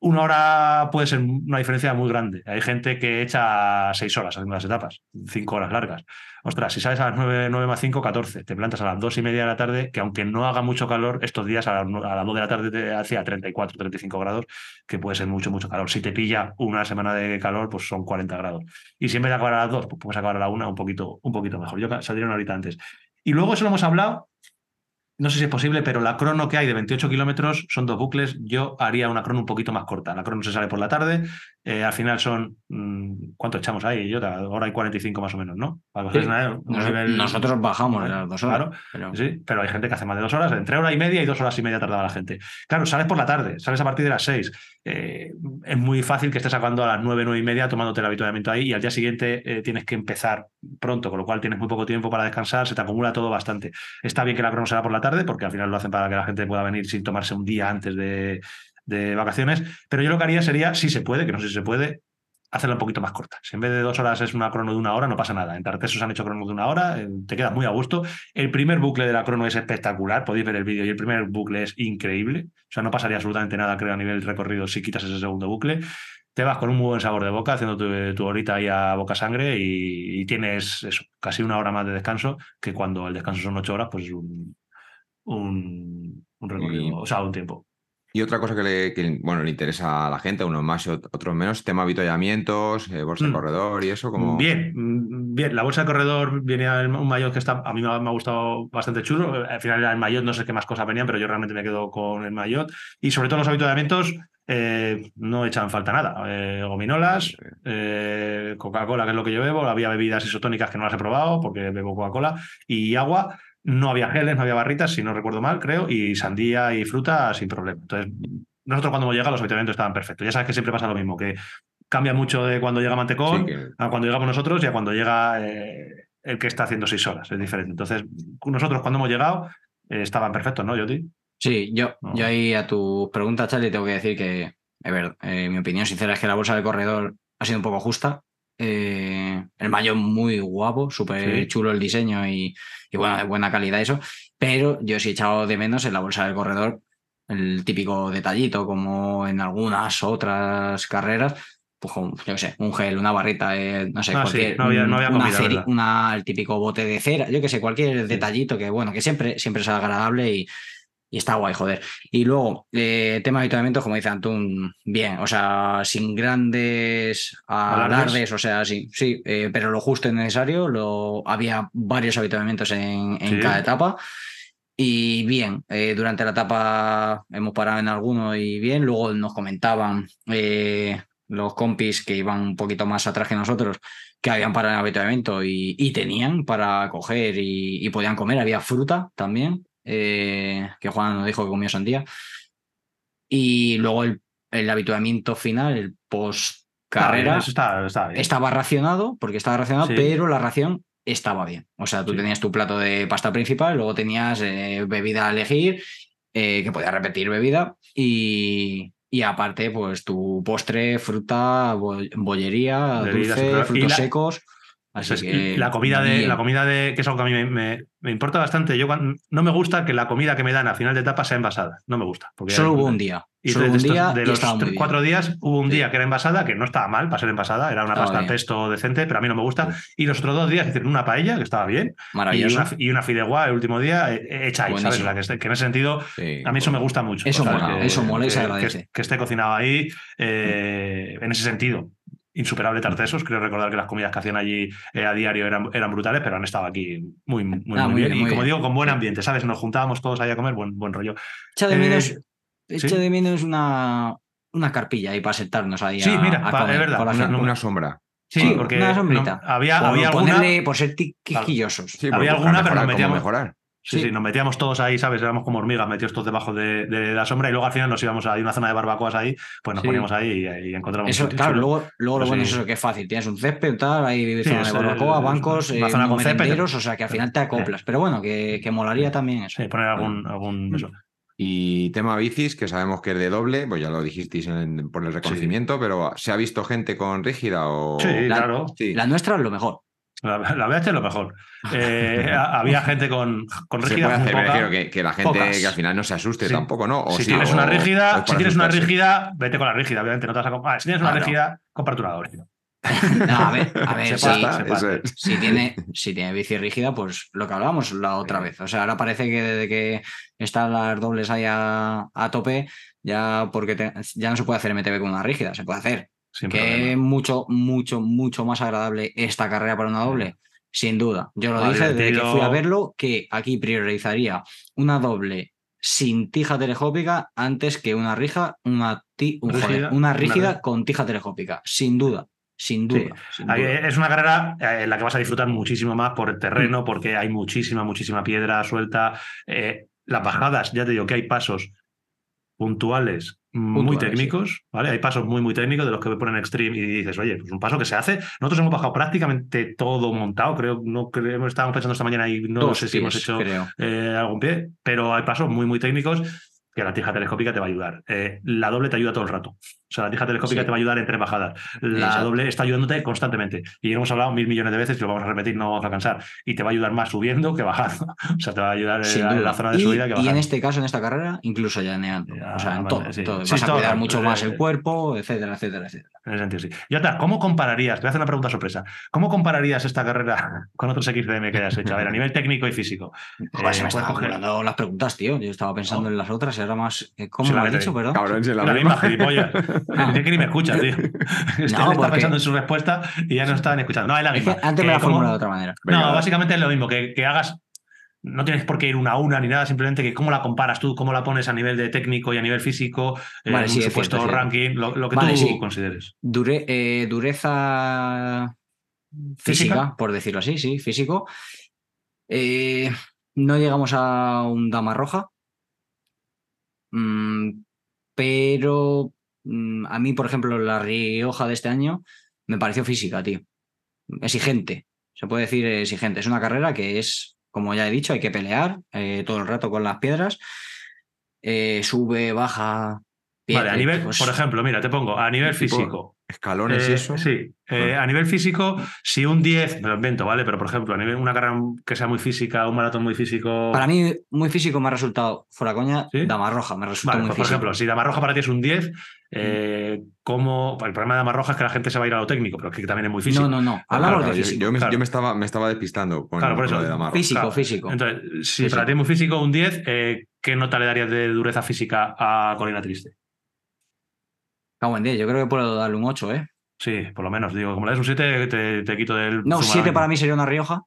Una hora puede ser una diferencia muy grande. Hay gente que echa seis horas haciendo las etapas, cinco horas largas. Ostras, si sales a las 9, 9 más 5, 14, te plantas a las 2 y media de la tarde, que aunque no haga mucho calor, estos días a, las 2 de la tarde te hacía 34, 35 grados, que puede ser mucho, mucho calor. Si te pilla una semana de calor, pues son 40 grados. Y si en vez de acabar a las 2, pues puedes acabar a la 1 un poquito, un poquito mejor. Yo saldría una horita antes. Y luego eso lo hemos hablado, no sé si es posible, pero la crono que hay de 28 kilómetros son dos bucles. Yo haría una crono un poquito más corta. La crono se sale por la tarde. Eh, al final son. Mm, ¿Cuánto echamos ahí? Yo, hora y 45 más o menos, ¿no?
Nosotros bajamos las dos horas.
pero... Sí, pero hay gente que hace más de dos horas. Entre hora y media y dos horas y media tardaba la gente. Claro, sales por la tarde, sales a partir de las seis. Eh, es muy fácil que estés sacando a las nueve, nueve y media tomándote el habituamiento ahí y al día siguiente eh, tienes que empezar pronto, con lo cual tienes muy poco tiempo para descansar, se te acumula todo bastante. Está bien que la crono sea por la tarde, porque al final lo hacen para que la gente pueda venir sin tomarse un día antes de, de vacaciones, pero yo lo que haría sería, si se puede, que no sé si se puede, hacerla un poquito más corta. Si en vez de dos horas es una crono de una hora, no pasa nada. En Tartesos han hecho crono de una hora, eh, te queda muy a gusto. El primer bucle de la crono es espectacular, podéis ver el vídeo, y el primer bucle es increíble. O sea, no pasaría absolutamente nada, creo, a nivel recorrido si quitas ese segundo bucle. Te vas con un muy buen sabor de boca, haciendo tu, horita ahí a boca sangre y, tienes eso, casi una hora más de descanso, que cuando el descanso son ocho horas, pues es un, un, recorrido, o sea, un tiempo.
Y otra cosa que le, bueno, le interesa a la gente, unos más y otros menos, tema avituallamientos, eh, bolsa de mm. corredor y eso. Como...
Bien, mm, bien. La bolsa de corredor viene un maillot que está, a mí me ha, gustado bastante chulo. Al final era el maillot, no sé qué más cosas venían, pero yo realmente me quedo con el maillot. Y sobre todo los avituallamientos eh, no echan falta nada. Eh, gominolas, Coca-Cola, que es lo que yo bebo. Había bebidas isotónicas que no las he probado porque bebo Coca-Cola y agua. No había geles, no había barritas, si no recuerdo mal, creo, y sandía y fruta sin problema. Entonces, nosotros cuando hemos llegado los habituamientos estaban perfectos. Ya sabes que siempre pasa lo mismo, que cambia mucho de cuando llega Mantecón a cuando llegamos nosotros y a cuando llega eh, el que está haciendo seis horas. Es diferente. Entonces, nosotros cuando hemos llegado eh, estaban perfectos, ¿no, Joti?
Sí, yo, yo ahí a tu pregunta, Charlie, tengo que decir que, a ver, eh, mi opinión sincera es que la bolsa de corredor ha sido un poco justa. El mayo muy guapo, súper chulo el diseño y, y bueno, de buena calidad eso, pero yo sí he echado de menos en la bolsa del corredor el típico detallito, como en algunas otras carreras, pues yo qué sé, un gel, una barrita, eh, no sé,
ah,
cualquier,
no había, no había
una, el típico bote de cera, yo qué sé, cualquier detallito que bueno, que siempre, siempre es agradable y, y está guay, joder. Y luego, eh, tema de habituamiento, como dice Antún, bien, o sea, sin grandes alardes, o sea, sí, sí, eh, pero lo justo y necesario, lo, había varios habituamientos en, en cada etapa. Y bien, eh, durante la etapa hemos parado en alguno y bien, luego nos comentaban los compis que iban un poquito más atrás que nosotros, que habían parado en habituamiento y, y tenían para coger y, y podían comer, había fruta también. Eh, que Juan nos dijo que comió sandía. Y luego el, el habituamiento final, el post carrera, estaba racionado, porque estaba racionado, pero la ración estaba bien. O sea, tú tenías tu plato de pasta principal, luego tenías eh, bebida a elegir, eh, que podías repetir bebida, y, y aparte, pues tu postre, fruta, bollería, dulce, frutos secos
la comida de la comida de que es algo que a mí me, me, importa bastante. Yo no me gusta que la comida que me dan a final de etapa sea envasada. No me gusta.
Porque Solo hubo un día.
Y de, un día de los cuatro días hubo un día que era envasada, que no estaba mal para ser envasada, era una pasta pesto decente, pero a mí no me gusta. Y los otros dos días hicieron una paella, que estaba bien.
Maravilloso.
Y una, fideuá el último día eh, hecha ahí, ¿sabes? que, en ese sentido, a mí eso me gusta mucho.
Eso mola, eso mola y se agradece.
Que, esté cocinado ahí eh, en ese sentido insuperable Tartesos. Creo recordar que las comidas que hacían allí eh, a diario eran, eran brutales, pero han estado aquí muy, muy, ah, bien. y como digo, con buen ambiente, ¿sabes? Nos juntábamos todos ahí a comer, buen, buen rollo.
Echa de menos, eh, de menos una, una carpilla ahí para sentarnos ahí.
Sí, mira, es verdad.
Una, sombra.
Sí, porque
una sombrita.
había, había alguna.
por ser quisquillosos.
Sí, había alguna, pero nos metíamos. Mejorar. Sí, sí, nos metíamos todos ahí, ¿sabes? Éramos como hormigas metidos todos debajo de, la sombra y luego al final nos íbamos a una zona de barbacoas ahí, pues nos poníamos ahí y, encontramos.
Eso, claro, luego, luego lo pues bueno es eso que es fácil. Tienes un césped, tal, ahí zona de barbacoa, bancos, una zona con césped, o sea que al final te acoplas. Pero bueno, que, que molaría también eso.
Sí, poner algún, algún eso.
Y tema bicis, que sabemos que es de doble, pues ya lo dijisteis por el reconocimiento, pero ¿se ha visto gente con rígida o...?
Sí, claro.
La nuestra es lo mejor.
La, la VH es lo mejor. Eh, había gente con, con
Se
rígida
puede
muy
hacer, me
poca.
refiero que, que la gente
pocas.
que al final no se asuste
Sí.
tampoco, ¿no? O
si
sí,
tienes
o-
una
o
rígida, si tienes una rígida, vete con la rígida, obviamente no te vas a comprar. si tienes una
Claro.
rígida, cómprate una doble.
No, a ver, a ver,
pasa.
es.
si tiene, si tiene bici rígida, pues lo que hablábamos la otra vez. O sea, ahora parece que desde que están las dobles ahí a, a tope, ya porque te- ya no se puede hacer MTB con una rígida, se puede hacer.
Sin
que
problema.
es mucho, mucho, mucho más agradable esta carrera para una doble, sin duda. Yo lo dije desde que fui a verlo, que aquí priorizaría una doble sin tija telescópica antes que una rija, una, ti- un- joder,
Rígida,
una
una
rígida
rí-
con tija telescópica, sin duda. Sin duda.
Sí.
sin
Ahí
duda.
Es una carrera eh, en la que vas a disfrutar muchísimo más por el terreno, porque hay muchísima, muchísima piedra suelta. Eh, las bajadas, ya te digo que hay pasos puntuales muy técnicos, ¿vale? Hay pasos muy, muy técnicos de los que ponen extreme y dices, oye, pues un paso que se hace. Nosotros hemos bajado prácticamente todo montado, creo, no creo, estábamos pensando esta mañana y no
Dos
sé si hemos hecho eh, algún pie, pero hay pasos muy, muy técnicos que la tija telescópica te va a ayudar. Eh, la doble te ayuda todo el rato. O sea, la tija telescópica
Sí.
te va a ayudar entre bajadas. La
Exacto.
doble está ayudándote constantemente. Y hemos hablado mil millones de veces y lo vamos a repetir, no vamos a cansar. Y te va a ayudar más subiendo que bajando. O sea, te va a ayudar
Sin
en la, la zona de
y,
subida que
y
bajando.
en este caso, en esta carrera, incluso llaneando.
Ya,
o sea, en
vale,
todo.
sí.
todo.
Sí,
Vas a
todo,
cuidar mucho
eh,
más el cuerpo, etcétera, etcétera, etcétera.
En ese sentido, sí. Jota, ¿cómo compararías? Te voy a hacer una pregunta sorpresa. ¿Cómo compararías esta carrera con otros XCM que hayas hecho? A ver, a nivel técnico y físico.
Joder,
Eh,
se me están las preguntas, tío. Yo estaba pensando
Oh.
en las otras y ahora más. eh, ¿Cómo
Sí,
lo has dicho, perdón?
Cabrón, si es la,
La
misma.
misma, gilipollas. Es que ni me escuchas, tío.
No,
está pensando en su respuesta y ya no estaban escuchando. No, es la
Es
misma.
que antes me
Eh,
la
¿cómo-
formulado de otra manera.
Venga,
no, básicamente es lo mismo, que, que hagas. No tienes por qué ir una a una ni nada, simplemente que cómo la comparas tú, cómo la pones a nivel de técnico y a nivel físico, eh,
Vale,
en
sí,
un supuesto
cierto,
ranking, lo, lo que
Vale,
tú
sí.
consideres.
Dure- eh, dureza física,
¿Física?
por decirlo así, sí, físico. Eh, no llegamos a un dama roja. Mm, pero a mí, por ejemplo, la Rioja de este año me pareció física, tío. Exigente. Se puede decir exigente. Es una carrera que es, como ya he dicho, hay que pelear eh, todo el rato con las piedras. Eh, sube, baja.
Vale, a nivel,
pues,
por ejemplo, mira, te pongo, a nivel físico.
Escalones y
eh,
eso.
Sí, a nivel físico, si un 10, me lo invento, ¿vale? Pero por ejemplo, a nivel una carrera que sea muy física, un maratón muy físico.
Para mí, muy físico me ha resultado, fuera coña,
¿Sí?
dama roja. Me resultó
Vale,
muy
pues, por
físico.
ejemplo, si Dama Roja para ti es un 10, eh, ¿cómo? El problema de Dama Roja es que la gente se va a ir a lo técnico, pero que también es muy físico.
no, no, no. Hablamos
claro,
de físico.
Yo, me,
claro.
yo me estaba, me estaba despistando con,
Claro, por
lo
eso.
de Damarro.
Físico, físico.
Entonces, si para ti es muy físico un 10, eh, ¿qué nota le darías de dureza física a Colina Triste?
Cago en 10, yo creo que puedo darle un 8, ¿eh?
Sí, por lo menos. Digo, como le das un 7, te, te quito del.
No,
suma
7
ranking.
para mí sería una Rioja,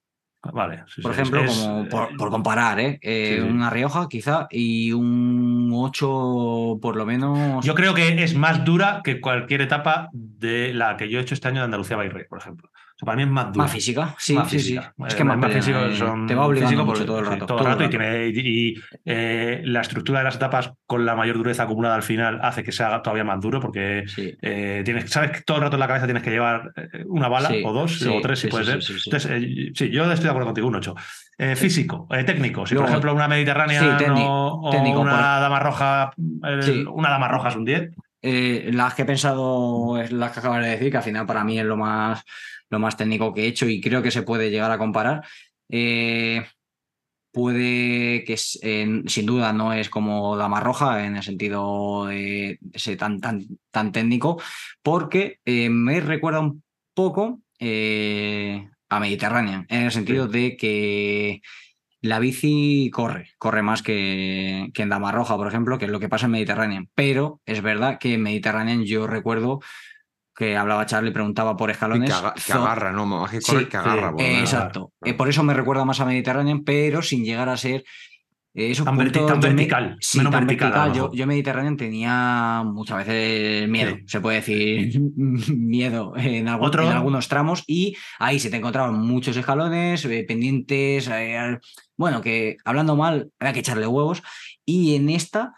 Vale. sí,
por
sí,
ejemplo,
es-
como por,
eh,
por comparar, ¿eh? Eh,
sí.
Una Rioja quizá y un 8 por lo menos.
Yo creo que es más dura que cualquier etapa de la que yo he hecho este año de Andalucía Bairre, por ejemplo. Sea, para mí es más dura.
Más física, sí,
Más
sí,
física.
sí. Es
Eh,
que más,
más
pelea,
físico
eh,
son
te va obligando mucho
porque-
todo el
sí,
rato.
todo el rato, y, tiene- y- y, eh, la estructura de las etapas con la mayor dureza acumulada al final hace que sea todavía más duro porque
Sí.
eh, tienes, sabes que todo el rato en la cabeza tienes que llevar eh, una bala
Sí,
o dos o tres si puede ser. Entonces, eh, sí, yo estoy de acuerdo contigo, un 8. Eh, físico, eh, técnico. Si
Luego-
por ejemplo una mediterránea
técnico,
o, o
técnico,
una
por-
dama roja, el- una dama roja es un 10.
Eh, las que he pensado es las que acabas de decir, que al final para mí es lo más, lo más técnico que he hecho y creo que se puede llegar a comparar. Eh, puede que sin duda no es como Dama Roja en el sentido de ese tan, tan, tan técnico, porque eh, me recuerda un poco eh, a Mediterránea, en el sentido de que la bici corre, corre más que, que en Dama Roja, por ejemplo, que es lo que pasa en Mediterránea. Pero es verdad que en Mediterránea yo recuerdo que hablaba Charlie, preguntaba por
Y
escalones.
que, aga- que
zo-
agarra, ¿no? Más que correr,
Sí,
que agarra.
sí,
eh, exacto.
Claro.
Eh, por eso me recuerda más a Mediterráneo, pero sin llegar a ser eh, esos
Tan verti- tan
me-
vertical,
sí,
menos
tan
vertical.
Yo, yo Mediterráneo tenía muchas veces miedo,
Sí.
se puede decir miedo en, algún-
Otro-
en algunos tramos y ahí se te encontraban muchos escalones, eh, pendientes, eh, bueno, que hablando mal había que echarle huevos y en esta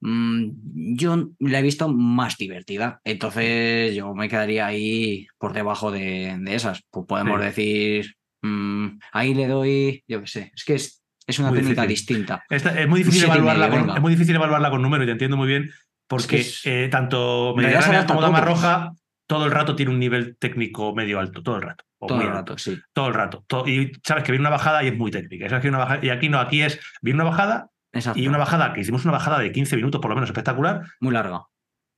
yo la he visto más divertida, entonces yo me quedaría ahí por debajo de, de esas, pues podemos
Sí.
decir, mm, ahí le doy, yo qué sé, es que es, es una
Muy
técnica
difícil.
distinta.
Esta- es muy difícil evaluarla
medio,
con, es muy difícil evaluarla con número y te entiendo muy bien porque
Es que es-
eh, tanto Mediterránea como Dama. Roja todo el rato tiene un nivel técnico medio alto, todo el rato.
Todo el rato, sí.
Todo el rato. To- y sabes que viene una bajada y es muy técnica. Sabes que viene una bajada- y aquí no, aquí es, viene una bajada
Exacto.
y una bajada, que hicimos una bajada de 15 minutos por lo menos espectacular,
Muy larga.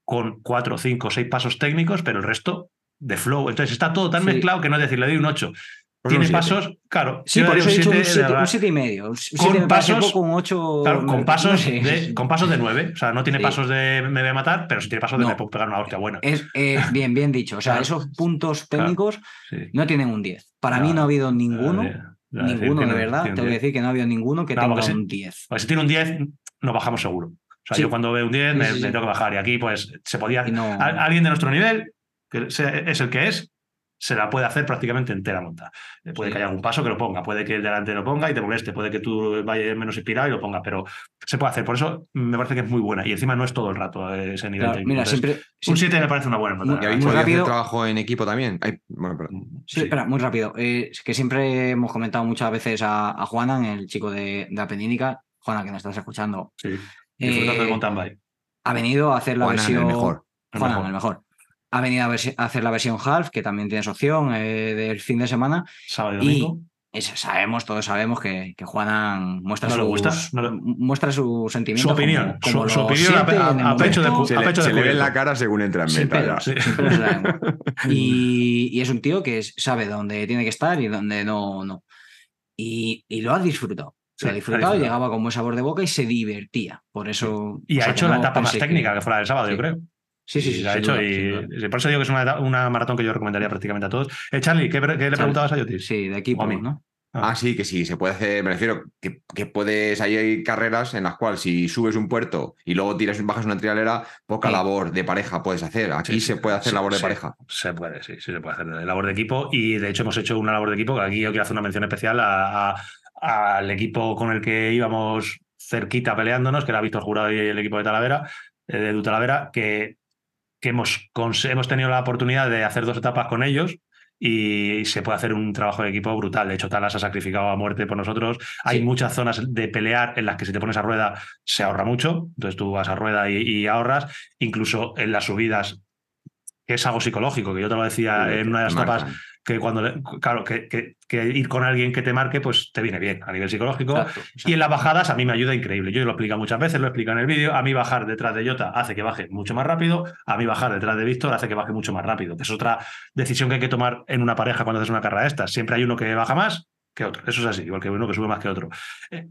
con 4, 5, 6 pasos técnicos, pero el resto de flow. Entonces está todo tan
Sí.
mezclado que no es decir, le doy un 8.
Pues
Tiene
un siete.
pasos, claro.
Sí, por eso he dicho un
siete, de
7
verdad.
un siete y medio. Un
Con
7 me parece
pasos-
poco, un 8.
Claro, con pasos, de, con pasos de 9. O sea, no tiene
Sí.
pasos de me voy a matar, pero sí tiene pasos de
No.
me puedo pegar una hostia buena.
Es eh, bien, bien dicho. O sea,
Claro.
esos puntos
Claro.
técnicos
Sí.
no tienen un 10. Para mí
Claro.
no ha habido ninguno,
Ya, ya, decir,
ninguno de verdad. Tengo que
10.
decir que no ha habido ninguno que
No,
tenga
sí.
un 10.
Pues si tiene un 10, nos bajamos seguro. O sea,
Sí.
yo cuando veo un 10
Sí,
me,
sí,
me tengo que bajar. Y aquí, pues, se podía.
No-
Alguien de nuestro nivel, que es el que es, se la puede hacer prácticamente entera montada. Eh, Puede
Sí.
que haya algún paso que lo ponga, puede que el delante lo ponga y te moleste, puede que tú vayas menos inspirado y lo ponga, pero se puede hacer. Por eso me parece que es muy buena. Y encima no es todo el rato eh, ese nivel
Claro,
técnico.
mira,
Entonces,
siempre.
Un
sí-
7 me parece una buena nota.
Muy-
¿Y habéis
muy rápido.
trabajo en equipo también? Ay, bueno, perdón.
Sí, espera, muy rápido. Eh, es que siempre hemos comentado muchas veces a, a Juanan, el chico de, de la Penínica. Juana, que nos estás escuchando,
Sí. Disfrutando
Eh,
del mountain bike.
ha venido a hacer la
Juanan,
versión.
el mejor.
El
Juanan,
mejor.
el mejor. Ha venido a, a hacer la versión half, que también tienes opción eh, del fin de semana.
Sábado y
Y
domingo.
eso sabemos, todos sabemos que, que Juanan muestra,
No
sus-
gusta, no le-
muestra su sentimiento.
Su opinión,
como- como
su- su opinión a- a- a pecho de
Se,
a
le,
pecho
se le ve en la cara según entra en
Sin
meta.
pelos.
Sí.
la. Y, y es un tío que sabe dónde tiene que estar y dónde no. no. Y, y lo ha disfrutado.
Sí,
lo
ha
disfrutado,
disfrutado.
llegaba con buen sabor de boca y se divertía. Por eso.
Y ha
sea, que
hecho la
no
etapa más
que-
técnica, que fue la del sábado,
Sí.
yo creo.
Sí, sí, sí.
la ha
sin
hecho
duda,
y por eso digo que es una, una maratón que yo recomendaría prácticamente a todos. Eh, Charlie, ¿qué, le preguntabas a Yotis?
Sí, de equipo. ¿no?
Ah, sí, que sí, se puede hacer, me refiero, que, que puedes, ahí hay carreras en las cuales si subes un puerto y luego tiras, bajas una trialera, poca
Sí.
labor de pareja puedes hacer. Aquí
Sí,
se puede hacer
sí,
labor de
sí.
pareja.
Se puede, sí, sí se puede hacer labor de equipo. Y de hecho hemos hecho una labor de equipo, que aquí yo quiero hacer una mención especial a- a- al equipo con el que íbamos cerquita peleándonos, que era Víctor Jurado y el equipo de Talavera, eh, de Du Talavera, que, que hemos, hemos tenido la oportunidad de hacer dos etapas con ellos. Y se puede hacer un trabajo de equipo brutal. De hecho, Talas ha sacrificado a muerte por nosotros. Hay
Sí.
muchas zonas de pelear en las que si te pones a rueda se ahorra mucho. Entonces tú vas a rueda y, y ahorras. Incluso en las subidas que es algo psicológico, que yo te lo decía
Sí,
en una de las etapas. Que cuando, claro, que, que- que ir con alguien que te marque, pues te viene bien a nivel psicológico.
Exacto,
Y en las bajadas a mí me ayuda increíble. Yo lo explico muchas veces, lo explico en el vídeo. A mí bajar detrás de Jota hace que baje mucho más rápido. A mí bajar detrás de Víctor hace que baje mucho más rápido. Que es otra decisión que hay que tomar en una pareja cuando haces una carrera de estas. Siempre hay uno que baja más que otro. Eso es así, igual que uno que sube más que otro. Eh,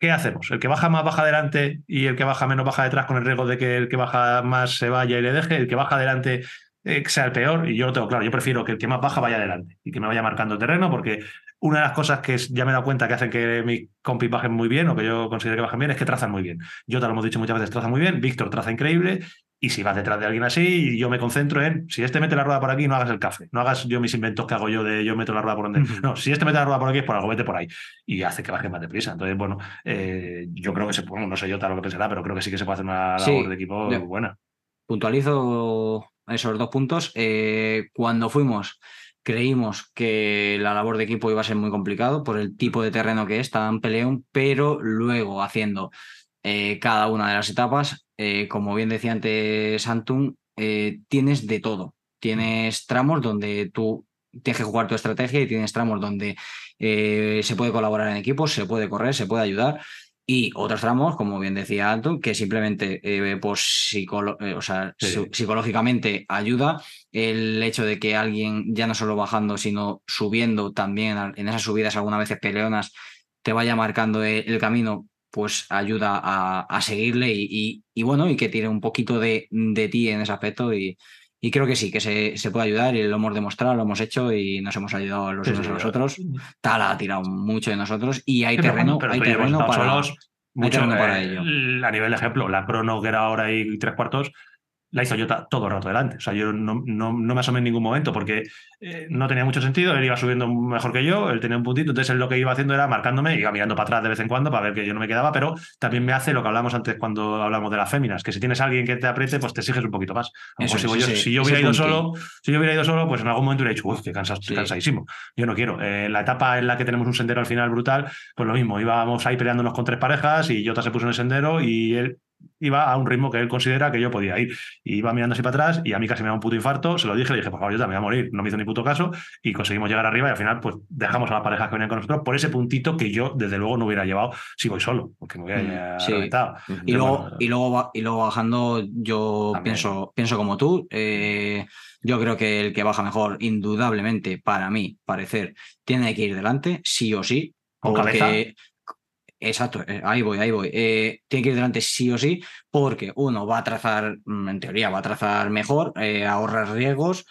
¿Qué hacemos? ¿El que baja más baja adelante y el que baja menos baja detrás con el riesgo de que el que baja más se vaya y le deje? ¿El que baja adelante que sea el peor? Y yo lo tengo claro. Yo prefiero que el que más baja vaya adelante y que me vaya marcando el terreno porque una de las cosas que ya me he dado cuenta que hacen que mis compis bajen muy bien o que yo considero que bajen bien es que trazan muy bien. Yo te lo hemos dicho muchas veces, traza muy bien, Víctor traza increíble y si vas detrás de alguien así, yo me concentro en, si este mete la rueda por aquí, no hagas el café, no hagas yo mis inventos que hago yo de yo meto la rueda por donde... No, si este mete la rueda por aquí es por algo, vete por ahí. Y hace que baje más deprisa. Entonces, bueno, eh, yo creo que se bueno, no sé yo tal lo que pensará, pero creo que sí que se puede hacer una
Sí,
labor de equipo buena.
Puntualizo esos dos puntos. Eh, cuando fuimos, creímos que la labor de equipo iba a ser muy complicado por el tipo de terreno que es, tan peleón, pero luego haciendo eh, cada una de las etapas, eh, como bien decía antes Antum, eh, tienes de todo. Tienes tramos donde tú tienes que jugar tu estrategia y tienes tramos donde se puede colaborar en equipos, se puede correr, se puede ayudar. Y otros tramos, como bien decía Anton, que simplemente eh, pues, psicolo- eh, o sea,
Sí.
psicológicamente ayuda. El hecho de que alguien, ya no solo bajando, sino subiendo también en esas subidas algunas veces peleonas, te vaya marcando el, el camino, pues ayuda a, a seguirle y, y- y bueno, y que tiene un poquito de, de ti en ese aspecto. Y, y creo que sí, que se, se puede ayudar y lo hemos demostrado, lo hemos hecho y nos hemos ayudado los unos
sí,
a los otros. Tala ha tirado mucho de nosotros y hay
Sí,
terreno,
pero
hay terreno para,
solos mucho,
terreno para
eh,
ello.
A nivel de ejemplo, la crono que era hora y tres cuartos, la hizo Jota todo el rato delante. O sea, yo no, no, no me asomé en ningún momento porque eh, no tenía mucho sentido. Él iba subiendo mejor que yo, él tenía un puntito. Entonces, él lo que iba haciendo era marcándome, iba mirando para atrás de vez en cuando para ver que yo no me quedaba, pero también me hace lo que hablamos antes cuando hablamos de las féminas, que si tienes a alguien que te apriete, pues te exiges un poquito más.
Eso
si, yo, si hubiera ido solo, si yo hubiera ido solo, pues en algún momento hubiera dicho, uff, qué
Sí.
cansadísimo. Yo no quiero. Eh, la etapa en la que tenemos un sendero al final brutal, pues lo mismo, íbamos ahí peleándonos con tres parejas y Jota se puso en el sendero y él iba a un ritmo que él considera que yo podía ir. Y iba mirando así para atrás y a mí casi me da un puto infarto. Se lo dije, le dije, por favor, yo también voy a morir. No me hizo ni puto caso y conseguimos llegar arriba y al final, pues dejamos a las parejas que venían con nosotros por ese puntito que yo, desde luego, no hubiera llevado si voy solo, porque me hubiera
Mm, sí.
reventado.
Y
Entonces,
luego,
bueno,
y, luego, y luego bajando, yo
También.
pienso, pienso como tú. eh, yo creo que el que baja mejor, indudablemente, para mí, parecer, tiene que ir delante, sí o sí.
¿Con
porque- Exacto, eh, ahí voy, ahí voy. Eh, tiene que ir delante sí o sí, porque uno va a trazar, mm, en teoría, va a trazar mejor, eh, ahorras riesgos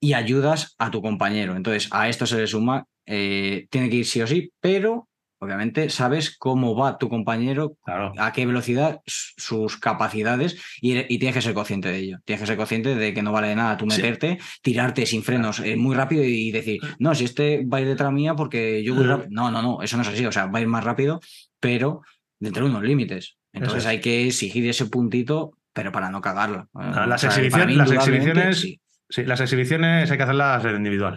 y ayudas a tu compañero. Entonces, a esto se le suma, eh, tiene que ir sí o sí, pero obviamente sabes cómo va tu compañero
claro.
a qué velocidad, sus capacidades, y, y tienes que ser consciente de ello. Tienes que ser consciente de que no vale de nada tú
Sí.
meterte, tirarte sin frenos eh, muy rápido y decir, no, si este va a ir detrás mía porque yo voy rápido. No, no, no, eso no es así. O sea, va a ir más rápido, pero dentro de unos límites. Entonces
es.
hay que exigir ese puntito, pero para no cagarla.
Ah, las
O sea,
exhibiciones-
para mí,
las exhibiciones-
sí.
Sí, las exhibiciones hay que hacerlas en individual.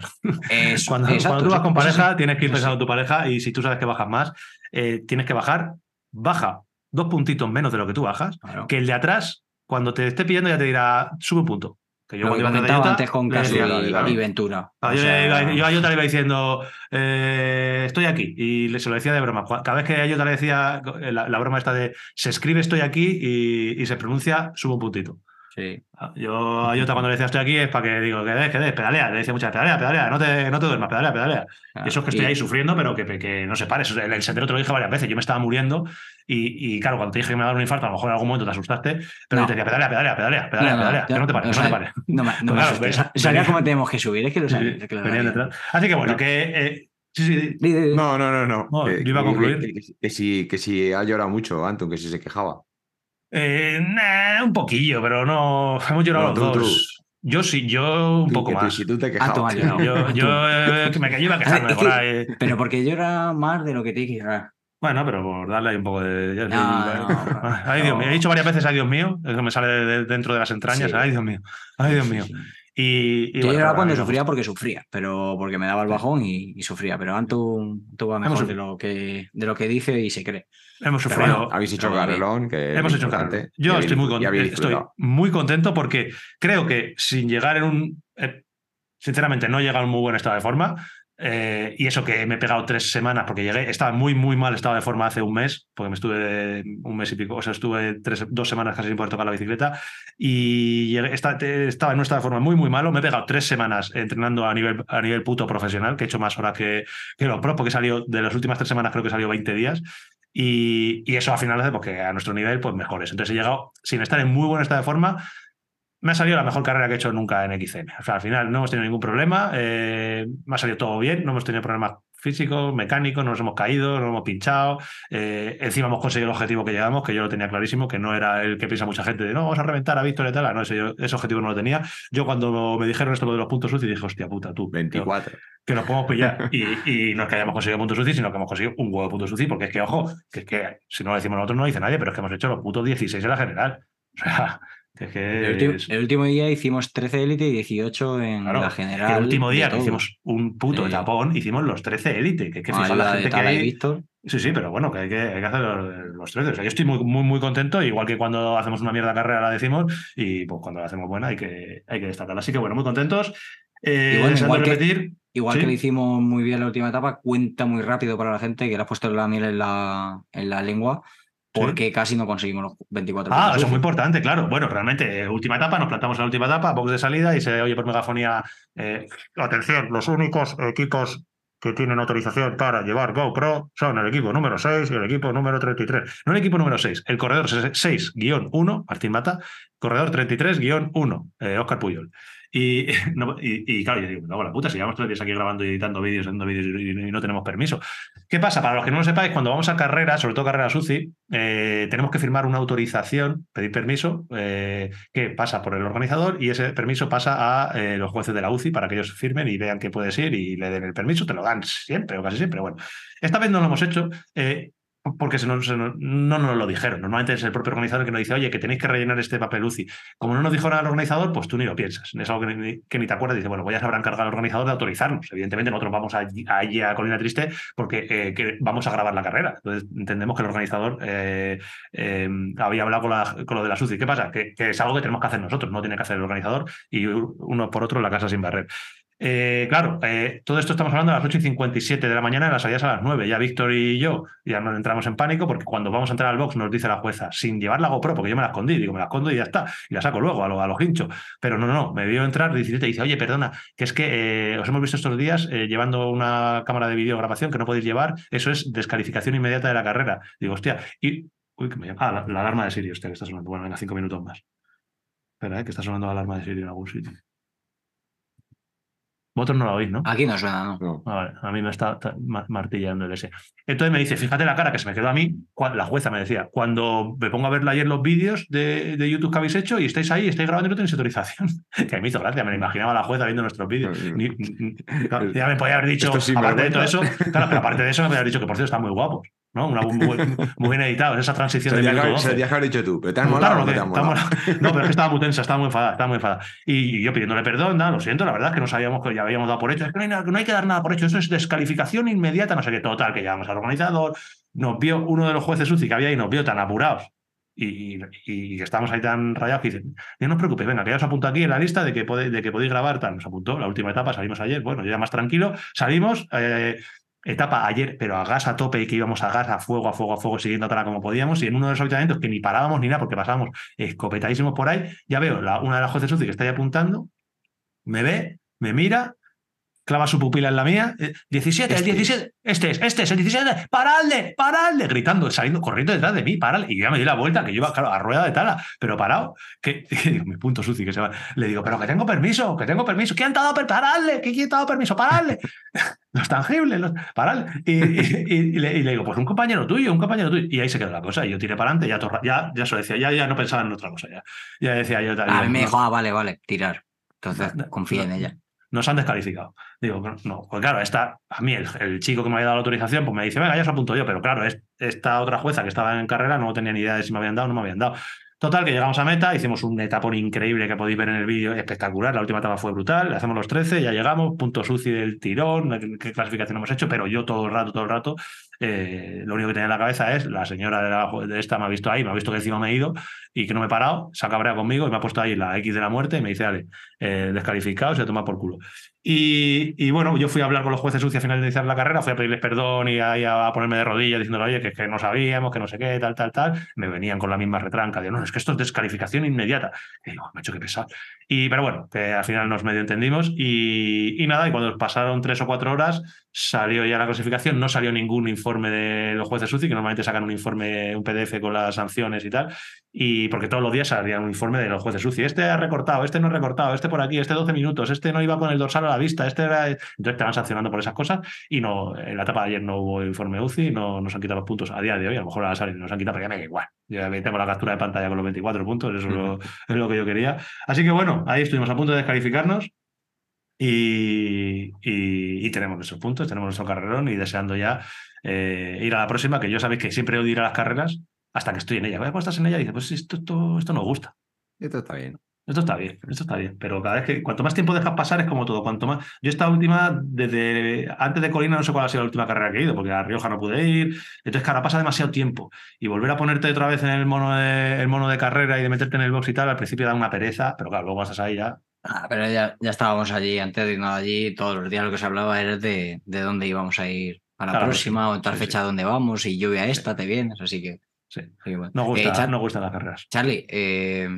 Eso,
Cuando,
exacto,
cuando tú vas con
sí.
pareja, tienes que ir pensando en tu pareja y si tú sabes que bajas más, eh, tienes que bajar, baja dos puntitos menos de lo que tú bajas,
Claro.
que el de atrás, cuando te esté pillando, ya te dirá, sube un punto. Que yo
Lo que comentaba antes con Casu y,
dale.
y Ventura.
Ah, yo,
sea,
iba- yo a Jota le iba diciendo, eh, estoy aquí, y se lo decía de broma. Cada vez que a Jota le decía eh, la, la broma esta de se escribe estoy aquí y, y se pronuncia, sube un puntito.
Sí.
Ah, Yo Jota cuando le decía estoy aquí es para que digo, que des, que des, pedalea. Le decía muchas veces, pedalea, pedalea, no te, no te duermas, pedalea, pedalea. Y eso es que estoy
Y-
ahí sufriendo, pero que, que no se pare. Eso, El, el sendero te lo dije varias veces. Yo me estaba muriendo y, y, claro, cuando te dije que me iba a dar un infarto, a lo mejor en algún momento te asustaste, pero
No.
yo te decía, pedalea, pedalea, pedalea, pedalea, pedalea, que no te pares, que no te pares.
No, me- no
Claro,
Sabía cómo tenemos que subir, es que lo sabía.
sí, detrás. Así que bueno,
No.
que. eh, sí, sí.
No, no, no, no.
No, yo iba a
que-
concluir.
Que, que- que si, que si ha llorado mucho, Anton, que si se quejaba.
Eh, nah, un poquillo, pero no. Hemos llorado
No,
los
tú,
dos. Yo sí, yo un
Tú,
poco
que tú-
más.
si tú te
Ah, tú
quejabas.
has llorado.
Yo, yo eh, que me iba a quejarme
Es
por ahí.
Pero porque llora más de lo que tiene que llorar.
Bueno, pero por darle ahí un poco de. ya-
No, no,
Ay, Dios
no.
mío. He dicho varias veces, ay, Dios mío. Es que me sale de, de- dentro de las entrañas.
Sí.
Ay, Dios mío. Ay, Dios mío.
sí.
Y, y
Yo
bueno,
lloraba
pero
cuando sufría porque sufría, pero porque me daba el bajón y, y sufría. Pero Antu, Antu va mejor de lo, que, de lo que dice y se cree.
Hemos sufrido.
Bueno, habéis hecho carrelón. Que
Hemos hecho carrerón. Yo
habéis
estoy muy, contento, estoy muy contento porque creo que sin llegar en un. eh, sinceramente, no he llegado en muy buen estado de forma. eh, y eso que me he pegado tres semanas porque llegué, estaba muy, muy mal estado de forma hace un mes, porque me estuve un mes y pico, o sea, estuve tres, dos semanas casi sin poder tocar la bicicleta y llegué- te- estaba en un estado de forma muy, muy malo. Me he pegado tres semanas entrenando a nivel, a nivel puto profesional, que he hecho más horas que, que los pros, porque salió de las últimas tres semanas, creo que salió 20 días. Y, eso al final hace porque a nuestro nivel, pues mejores. Entonces he llegado sin estar en muy buen estado de forma. Me ha salido la mejor carrera que he hecho nunca en XCM. O sea, al final no hemos tenido ningún problema. eh, me ha salido todo bien. No hemos tenido problemas físicos, mecánicos, no nos hemos caído, no nos hemos pinchado. eh, encima hemos conseguido el objetivo que llegamos, que yo lo tenía clarísimo, que no era el que piensa mucha gente de no, vamos a reventar a Víctor y tal. No, ese, yo- ese objetivo no lo tenía. Yo cuando me dijeron esto lo de los puntos UCI dije, hostia puta, tú. que-
24.
que nos podemos pillar y, y no es que hayamos conseguido puntos UCI, sino que hemos conseguido un huevo de puntos UCI, porque es que, ojo, que es que si no lo decimos nosotros no lo dice nadie, pero es que hemos hecho los putos 16 en la general. O sea, es que...
El, último,
es-
el último día hicimos 13 élite y 18 en
claro,
la
que
general.
el último día que hicimos un puto
Sí.
tapón, hicimos los 13 élite, que, que
Con
fijaos la gente que hay.
Víctor.
Sí, sí, pero bueno, que hay que, hay que hacer los, los 13. O sea, yo estoy muy, muy, muy contento, igual que cuando hacemos una mierda carrera la decimos, y pues cuando la hacemos buena hay que, hay que destacarla. Así que bueno, muy contentos. Eh,
bueno, igual que-
repetir.
Igual
Sí.
que lo hicimos muy bien la última etapa, cuenta muy rápido para la gente que le has puesto la miel en la, en la lengua porque casi no conseguimos los 24
Ah,
puntos
eso es muy importante, claro. Bueno, realmente, eh, última etapa, nos plantamos en la última etapa, box de salida y se oye por megafonía, eh, atención, los únicos equipos que tienen autorización para llevar GoPro son el equipo número 6 y el equipo número 33. No el equipo número 6, el corredor 6-1, Martín Mata, corredor 33-1, eh, Oscar Puyol. Y, claro, yo digo, no, la puta, si llevamos tres días aquí grabando y editando vídeos, haciendo vídeos y, y no tenemos permiso. ¿Qué pasa? Para los que no lo sepáis, cuando vamos a carreras, sobre todo carreras UCI, eh, tenemos que firmar una autorización, pedir permiso, eh, que pasa por el organizador y ese permiso pasa a eh, los jueces de la UCI para que ellos firmen y vean que puedes ir y le den el permiso. Te lo dan siempre o casi siempre. Bueno, esta vez no lo hemos hecho. eh, porque se nos- se nos- no lo dijeron. Normalmente es el propio organizador el que nos dice, oye, que tenéis que rellenar este papel UCI. Como no nos dijo nada el organizador, pues tú ni lo piensas. Es algo que ni, te acuerdas. Dice, bueno, pues ya se habrá encargado el organizador de autorizarnos. Evidentemente, nosotros vamos allí, a Colina Triste porque eh, vamos a grabar la carrera. Entonces, entendemos que el organizador eh, eh, había hablado con, la- con lo de la UCI. ¿Qué pasa? Que, que es algo que tenemos que hacer nosotros, no tiene que hacer el organizador y uno por otro la casa sin barrer. Eh, claro, eh, todo esto estamos hablando a las 8 y 57 de la mañana, las salidas a las 9. Ya Víctor y yo ya nos entramos en pánico porque cuando vamos a entrar al box nos dice la jueza, sin llevar la GoPro, porque yo me la escondí, digo, me la escondo y ya está, y la saco luego a lo, a lo hincho. Pero no, no, no, me vio entrar 17 y dice, oye, perdona, que es que eh, os hemos visto estos días llevando una cámara de videograbación que no podéis llevar, eso es descalificación inmediata de la carrera. Digo, hostia, y. Uy, que me llama. Ah, la, la alarma de Siri, hostia, que está sonando. Bueno, venga, cinco minutos más. Espera, que está sonando la alarma de Siri en algún sitio. Vosotros no la oís, ¿no?
Aquí no suena, ¿no?
No.
Ah, vale, a mí me está martillando el ese. Entonces me dice, fíjate la cara que se me quedó a mí, la jueza me decía, cuando me pongo a ver ayer los vídeos de, de YouTube que habéis hecho y estáis ahí, estáis grabando y no tenéis autorización. que me hizo gracia, me lo imaginaba la jueza viendo nuestros vídeos. Ni- ni- ni- claro, ya me podía haber dicho, aparte de todo eso, claro, pero aparte de eso me podía haber dicho que por cierto están muy guapos, ¿no? Una, muy, muy bien editados, esa transición de minuto
tendrías que- se
12.
lo tendrías que haber dicho tú. ¿Pero te has molado
claro,
o no
que
te has
está
molado?
molado. No, pero es que estaba muy tensa, estaba muy enfadada, estaba muy enfadada. Y, y yo pidiéndole perdón, nada, lo siento, la verdad es que no sabíamos que ya habíamos dado por hecho. Es que no hay, nada- no hay que dar nada por hecho, eso es descalificación inmediata, no sé qué, total, que llamamos al organizador, nos vio uno de los jueces UCI que había ahí, nos vio tan apurados y, y, estábamos ahí tan rayados que dicen, "Ya no os preocupéis, venga, que ya os apunto aquí en la lista de que, pode- de que podéis grabar, tal, nos apuntó, la última etapa, salimos ayer, bueno, yo ya más tranquilo, salimos, eh, etapa ayer, pero a gas a tope y que íbamos a gas, a fuego, a fuego, a fuego, siguiendo atrás como podíamos, y en uno de los avituallamientos que ni parábamos ni nada, porque pasábamos escopetadísimos por ahí, ya veo la, una de las jueces UCI que está ahí apuntando, me ve, me mira, clava su pupila en la mía, eh, 17,
Este
el 17, este es, este es, el 17, paradle, paradle, gritando, saliendo, corriendo detrás de mí, paradle, y yo ya me di la vuelta, que yo iba, claro, a rueda de tala, pero parado, que, digo, mi punto suci, que se va, le digo, pero que tengo permiso, que tengo permiso, ¿quién te ha dado permiso? Paradle, ¿que quién te ha dado permiso? Paradle, los tangibles, los, paradle, y, y- le, y le digo, pues un compañero tuyo, un compañero tuyo, y ahí se quedó la cosa, y yo tiré para adelante, ya, torra- ya, ya se lo decía, ya, ya no pensaba en otra cosa, ya, ya decía yo, tal,
A
yo,
mí me dijo, ah, vale, vale, tirar. Entonces, confía en ella.
Nos han descalificado. Digo, no, pues claro, esta, a mí el, chico que me había dado la autorización, pues me dice, venga, ya os apunto yo, pero claro, es- esta otra jueza que estaba en carrera no tenía ni idea de si me habían dado o no me habían dado. Total, que llegamos a meta, hicimos un etapón increíble que podéis ver en el vídeo, espectacular, la última etapa fue brutal, le hacemos los 13, ya llegamos, punto suci del tirón, qué- clasificación hemos hecho, pero yo todo el rato, todo el rato, eh, lo único que tenía en la cabeza es, la señora de, la- de esta me ha visto ahí, me ha visto que encima me he ido y que no me he parado, se ha cabreado conmigo y me ha puesto ahí la X de la muerte y me dice, dale, eh, descalificado, se toma por culo. Y, bueno, yo fui a hablar con los jueces sucios a finalizar la carrera, fui a pedirles perdón y a, ponerme de rodillas diciéndole, oye, que, que no sabíamos, que no sé qué, tal, tal, tal. Me venían con la misma retranca de, no, es que esto es descalificación inmediata. Y digo, hecho que pesar. Y, pero bueno, que al final nos medio entendimos y, y nada, y cuando pasaron tres o cuatro horas salió ya la clasificación, no salió ningún informe de los jueces UCI, que normalmente sacan un informe, un PDF con las sanciones y tal, y porque todos los días salía un informe de los jueces UCI, este ha recortado, este no ha recortado, este por aquí, este 12 minutos, este no iba con el dorsal a la vista, este era... Entonces te van sancionando por esas cosas y no, en la etapa de ayer no hubo informe UCI, no nos han quitado los puntos. A día de hoy, a lo mejor a la nos han quitado, pero ya me da igual, yo ya tengo la captura de pantalla con los 24 puntos, eso es lo, es lo que yo quería. Así que bueno, ahí estuvimos a punto de descalificarnos y, y- y tenemos nuestros puntos, tenemos nuestro carrerón y deseando ya eh, ir a la próxima, que yo sabéis que siempre odio ir a las carreras hasta que estoy en ella. Cuando estás en ella y dices, pues esto, esto, esto nos gusta.
Esto está bien.
Esto está bien, esto está bien, pero cada vez que cuanto más tiempo dejas pasar es como todo, cuanto más yo esta última desde antes de Colina no sé cuál ha sido la última carrera que he ido, porque a Rioja no pude ir, entonces cara pasa demasiado tiempo y volver a ponerte otra vez en el mono de, el mono de carrera y de meterte en el box y tal, al principio da una pereza, pero claro, luego estás ahí ya.
Ah, pero ya, ya estábamos allí, antes de irnos allí, todos los días lo que se hablaba era de, de dónde íbamos a ir a la
Claro,
próxima
sí,
o en tal
sí,
fecha dónde vamos y lluvia esta, te vienes, así que...
Sí.
bueno.
Nos gusta,
Eh, Char-
nos gustan las carreras.
Charlie, eh,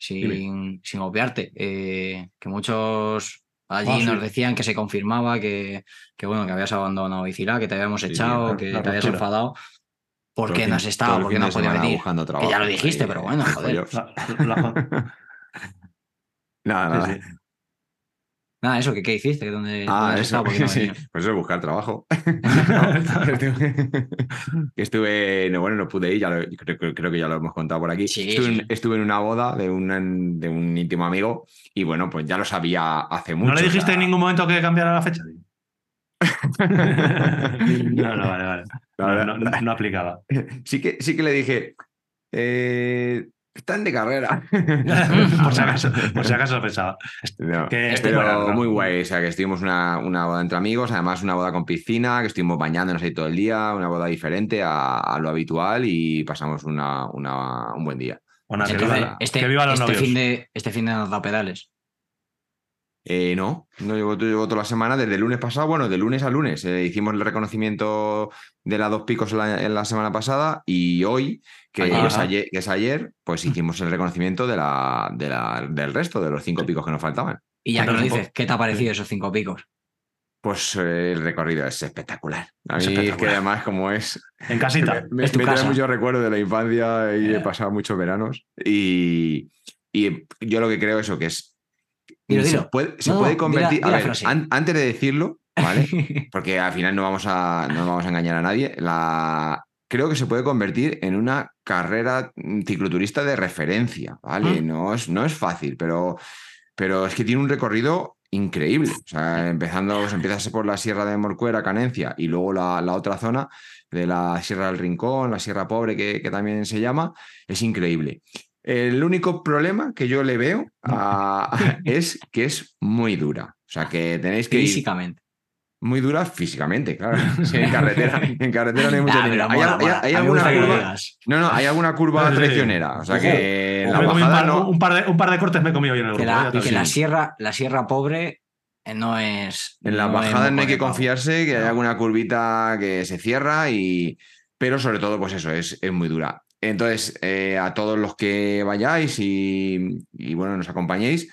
sin, sin obviarte, eh, que muchos allí
Ah,
nos decían que se confirmaba que, que bueno, que habías abandonado Bicilá, que te habíamos echado, que te habías enfadado. ¿Por qué no has estado? ¿Por qué no has podido venir?
buscando
Que ya lo dijiste, pero bueno, joder.
Nada, nada.
Nada, eso, que qué hiciste? ¿Que ¿Dónde,
Ah,
dónde
eso,
qué no
sí, pues eso, buscar trabajo. Estuve, que estuve, no, bueno, no pude ir, ya lo- creo, creo- que ya lo hemos contado por aquí.
Sí,
estuve,
sí,
estuve en una boda de, un- de un íntimo amigo y bueno, pues ya lo sabía hace mucho.
¿No le
o
dijiste
sea,
en ningún momento que cambiara la fecha? no, no, vale, vale. No, no- no- no aplicaba.
Sí que, sí que le dije, eh, están de carrera.
por, si acaso, por si acaso pensaba.
No,
Que-
pero muy guay, o sea, que estuvimos una, una boda entre amigos, además una boda con piscina, que estuvimos bañándonos ahí todo el día, una boda diferente a, a lo habitual y pasamos una, una- un buen día.
Bueno, que
Entonces,
viva,
este,
que viva los
este
novios.
fin de, este fin de nos da pedales.
Eh, no, no llevo, llevo toda la semana, desde el lunes pasado, bueno, de lunes a lunes. eh, hicimos el reconocimiento de la dos picos en la, en la semana pasada y hoy, que, es ayer, que es ayer, pues hicimos el reconocimiento de la, de la- del resto, de los cinco picos que nos faltaban.
Y ya que
un
dices, ¿qué te ha parecido esos cinco picos?
Pues eh, el recorrido es espectacular. A
Es
mí es que además como es...
En casita.
Me,
Es tu
me trae muchos recuerdos de la infancia y he
Eh.
pasado muchos veranos. Y, y yo lo que creo eso, que es...
Dilo,
se
dilo.
puede, se
No,
puede convertir... a ver, an- antes de decirlo, ¿vale? porque al final no vamos a, no vamos a engañar a nadie. La, creo que se puede convertir en una carrera mm, cicloturista de referencia, ¿vale?
Mm.
No, es, no es fácil, pero, pero es que tiene un recorrido increíble. O sea, empezando, pues, empiezas por la Sierra de Morcuera, Canencia, y luego la, la otra zona de la Sierra del Rincón, la Sierra Pobre, que, que también se llama, es increíble. El único problema que yo le veo a- es que es muy dura. O sea, que tenéis que ir
Físicamente.
Muy dura físicamente, claro. Sí, en carretera, en carretera no hay mucho
Ah,
dinero. ¿Hay,
mola,
alguna
que
curva? No, no, hay alguna curva traicionera. O sea que la
un,
bajada
par,
no.
un par de, un par de cortes me he comido yo en el
Que
grupo.
la,
ya te
que la sierra, la sierra pobre eh, no es.
En la
no es
bajada no hay que confiarse, que hay alguna curvita que se cierra y. Pero sobre todo, pues eso, es, es muy dura. Entonces, eh, a todos los que vayáis y, y, bueno, nos acompañéis,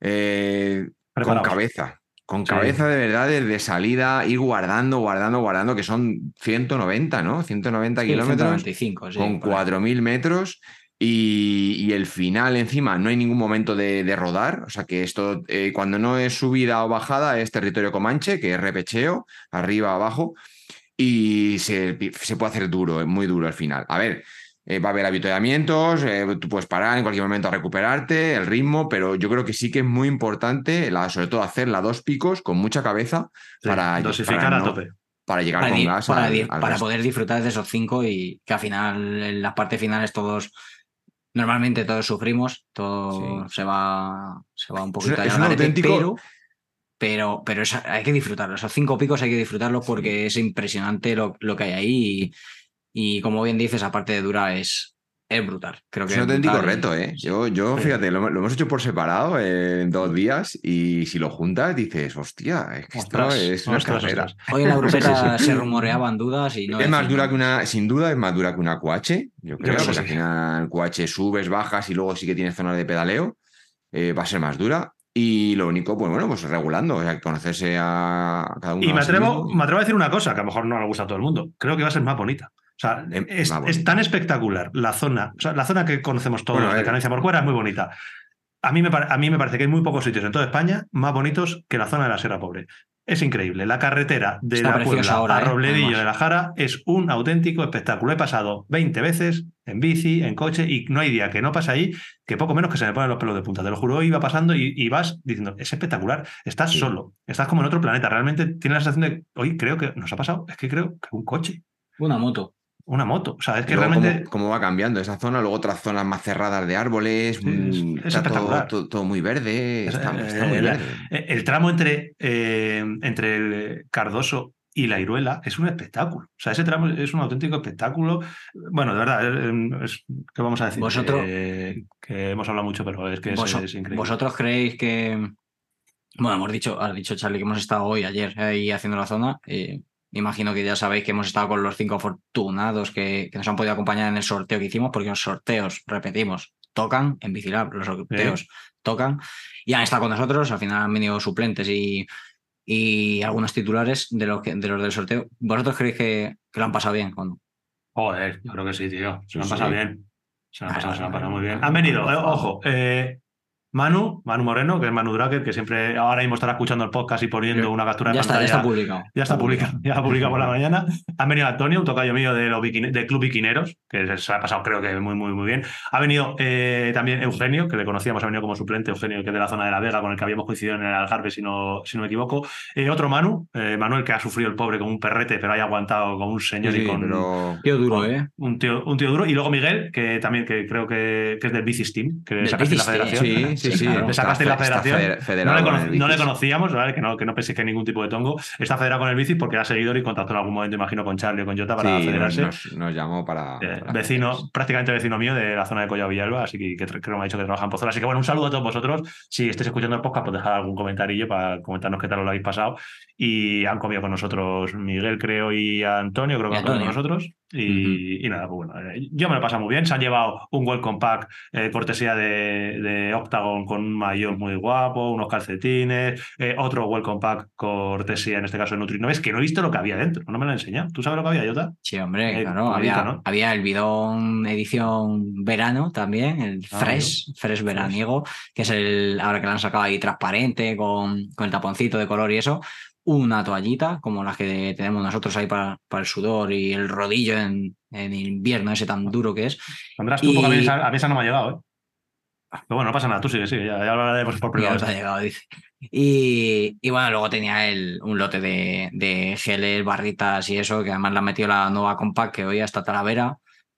eh, con cabeza. Con
Sí.
cabeza de verdad, desde salida, ir guardando, guardando, guardando, que son 190, ¿no? 190
Sí,
kilómetros.
195, sí,
con
por ahí.
4.000 metros y, y el final encima no hay ningún momento de, de rodar, o sea que esto eh, cuando no es subida o bajada es territorio comanche, que es repecheo, arriba, abajo, y se, se puede hacer duro, es muy duro al final. A ver, eh, va a haber avituallamientos, eh, tú puedes parar en cualquier momento a recuperarte, el ritmo, pero yo creo que sí que es muy importante, la, sobre todo hacer la dos picos con mucha cabeza
Sí,
para,
dosificar
para
a
no-
tope.
para llegar
Para,
con
di-
gas
para
al-
di-
al
para
resto.
poder disfrutar de esos cinco y que al final, en las partes finales, todos. Normalmente todos sufrimos, todo se va se va un poquito al
es un auténtico-
pero, pero, pero es- hay que disfrutarlo. Esos cinco picos hay que disfrutarlos porque es impresionante lo, lo que hay ahí. Y, y como bien dices, aparte de dura, es, es brutal. Creo que
Es un auténtico reto, ¿eh? Yo, yo fíjate, lo, lo hemos hecho por separado eh, en dos días y si lo juntas dices, hostia, es que esto
Ostras,
es una
ostras,
carrera.
ostras.
Hoy en la grupeta se rumoreaban dudas y no.
es más dura que una, sin duda es más dura que una QH, yo creo,
creo que sí.
al final QH subes, bajas y luego sí que tienes zonas de pedaleo, eh, va a ser más dura. Y lo único, pues bueno, pues regulando, o sea, conocerse a cada uno.
Y me atrevo,
mismo.
me atrevo a decir una cosa que a lo mejor no le gusta a todo el mundo. Creo que va a ser más bonita. O sea,
Em,
es, tan espectacular la zona. O sea, la zona que conocemos todos
Bueno,
de. Canencia por fuera es muy bonita. A mí, me, a mí me parece que hay muy pocos sitios en toda España más bonitos que la zona de la Sierra Pobre. Es increíble. La carretera de
Está
la Puebla
ahora,
a
¿eh?
Robledillo de la Jara es un auténtico espectáculo. He pasado 20 veces en bici, en coche, y no hay día que no pase ahí que poco menos que se me ponen los pelos de punta. Te lo juro, iba pasando y, y vas diciendo, es espectacular. Estás
Sí.
solo, estás como en otro planeta. Realmente tienes la sensación de, hoy creo que nos ha pasado, es que creo que un coche,
Una moto.
Una moto. O sea, es que
luego
realmente.
cómo, cómo va cambiando esa zona, luego otras zonas más cerradas de árboles,
Sí, es-
mm,
es
está todo, todo- todo muy verde,
Es-
está,
eh,
está muy
la-
verde.
Eh, El tramo entre, eh, entre el Cardoso y la Iruela es un espectáculo. O sea, ese tramo es un auténtico espectáculo. Bueno, de verdad, eh, es, ¿qué vamos a decir?
Vosotros-
Eh, que hemos hablado mucho, pero es que es,
Vos-
es increíble.
¿Vosotros creéis que.? Bueno, hemos dicho, has dicho, Charlie, que hemos estado hoy, ayer, ahí haciendo la zona. eh, imagino que ya sabéis que hemos estado con los cinco afortunados que, que nos han podido acompañar en el sorteo que hicimos, porque los sorteos, repetimos, tocan en Bicilab, los sorteos tocan. Y han estado con nosotros, al final han venido suplentes y, y algunos titulares de los, que- de los del sorteo. ¿Vosotros creéis que, que lo han pasado bien? o no?
Joder, yo creo que sí, tío. Se lo han pasado
sí.
bien. Se lo han
Ah,
pasado, se lo han pasado muy bien. Han venido, eh, ojo, eh, Manu, Manu Moreno, que es Manu Draker, que siempre ahora mismo estará escuchando el podcast y poniendo una captura de
Ya está, ya
pantalla.
está publicado.
Ya está publicado, ya está publicado por la mañana. Ha venido Antonio, un tocayo mío de los del Club Biquineros, que se ha pasado creo que muy, muy, muy bien. Ha venido eh, también Eugenio, que le conocíamos, ha venido como suplente, Eugenio, que es de la zona de La Vega, con el que habíamos coincidido en el Algarve, si no, si no me equivoco. Eh, otro Manu, eh, Manuel, que ha sufrido el pobre como un perrete, pero haya aguantado como un señor
Sí,
y con
pero
Tío duro,
con-
¿eh?
un, tío, un tío duro. Y luego Miguel, que también que creo que, que es del Bicis Team, que sacaste la federación.
sí, sí, sí.
claro. Le sacaste la federación.
feder-
No
federado
le, cono- no conocíamos, ¿vale? Que no, que no penséis que hay ningún tipo de tongo. Está federado con el bici porque era seguidor y contactó en algún momento, imagino, con Charlie o con Jota para
Sí,
federarse.
nos, nos llamó para.
Eh,
para
vecino,
federarse.
prácticamente vecino mío de la zona de Collao Villalba, así que, creo que me ha dicho que trabaja en Pozuelo. Así que bueno, un saludo a todos vosotros. Si estáis escuchando el podcast, pues dejad algún comentarillo para comentarnos qué tal os lo habéis pasado. Y han comido con nosotros Miguel, creo, y Antonio, creo que han comido con nosotros. Y, y nada, pues bueno, eh, yo me lo he pasado muy bien. Se han llevado un welcome pack eh, cortesía de, de Octagon con un maillot muy guapo, unos calcetines, eh, otro welcome pack cortesía, en este caso de Nutrinoves, que no he visto lo que había dentro, no me lo han enseñado. ¿Tú sabes lo que había, Jota?
Sí, hombre,
Eh,
claro. Había,
¿no?
había el bidón edición verano también, el
Ah,
Fresh, Fresh veraniego, que es el, ahora que lo han sacado ahí transparente, con, con el taponcito de color y eso. Una toallita, como las que tenemos nosotros ahí para, para el sudor y el rodillo en, en invierno, ese tan duro que es.
András, tú, porque a mí esa- a mí esa no me ha llegado, ¿eh? Pero bueno, no pasa nada, tú sigue, sigue, ya, ya hablaremos por
Ya
privado.
nos ha llegado, dice. Y, y bueno, luego tenía el, un lote de, de geles, barritas y eso, que además le han metido la nueva compact que hoy hasta Talavera.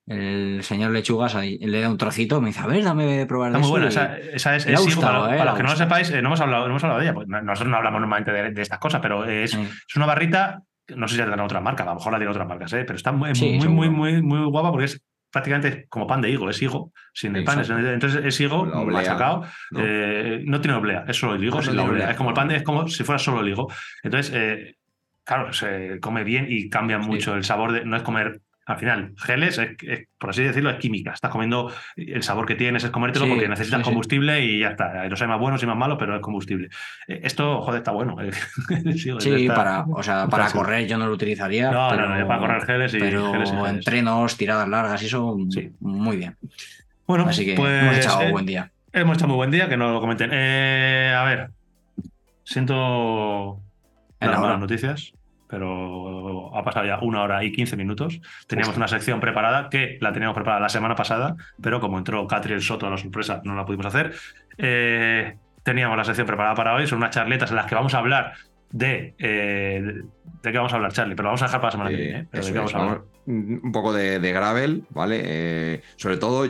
El señor Lechugas le da un trocito, me dice, a ver, dame de probar
Está
de
muy buena,
eso",
esa, esa es, es
gustado,
para,
eh,
para los que no lo sepáis, eh, no, hemos hablado, no hemos hablado de ella, pues no- nosotros no hablamos normalmente de, de estas cosas, pero es,
y-
es una barrita, no sé si ya tendrá otra marca, a lo mejor la tiene otras marcas, ¿eh? pero está muy,
Sí,
muy, muy, muy, muy guapa porque es prácticamente como pan de higo, es higo, sin el pan, es- entonces es higo machacado,
¿no?
eh, no tiene oblea, es solo el higo sin la
tiene
oblea,
oblea.
es como el pan, de- es como si fuera solo el higo, entonces, eh, claro, se come bien y cambia
Sí.
mucho el sabor, de, no es comer... Al final, geles, es- es- por así decirlo, es química. Estás comiendo el sabor que tienes, es comértelo
Sí,
porque necesitas
sí, sí.
combustible y ya está. Los hay más buenos y más malos, pero es combustible. Eh, Esto, joder, está bueno. eh. Sí, está-
para, o sea, para correr yo no lo utilizaría.
No,
pero,
no, no, para correr geles y
pero
geles y geles.
entrenos, tiradas largas y eso,
Sí.
muy bien.
Bueno,
Así que
pues,
hemos echado
eh,
buen día.
hemos hecho muy buen día, que no lo comenten. Eh, a ver, siento
En la
dar
hora.
malas noticias, pero ha pasado ya una hora y 15 minutos. Teníamos una sección preparada que la teníamos preparada la semana pasada, pero como entró Catriel Soto a la sorpresa, no la pudimos hacer. Eh, teníamos la sección preparada para hoy, son unas charletas en las que vamos a hablar de. eh, ¿De qué vamos a hablar, Charlie? Pero lo vamos a dejar para la semana que viene. ¿eh? Pero ¿de qué
es,
vamos a hablar?
un poco de, de gravel, ¿vale? Sobre todo,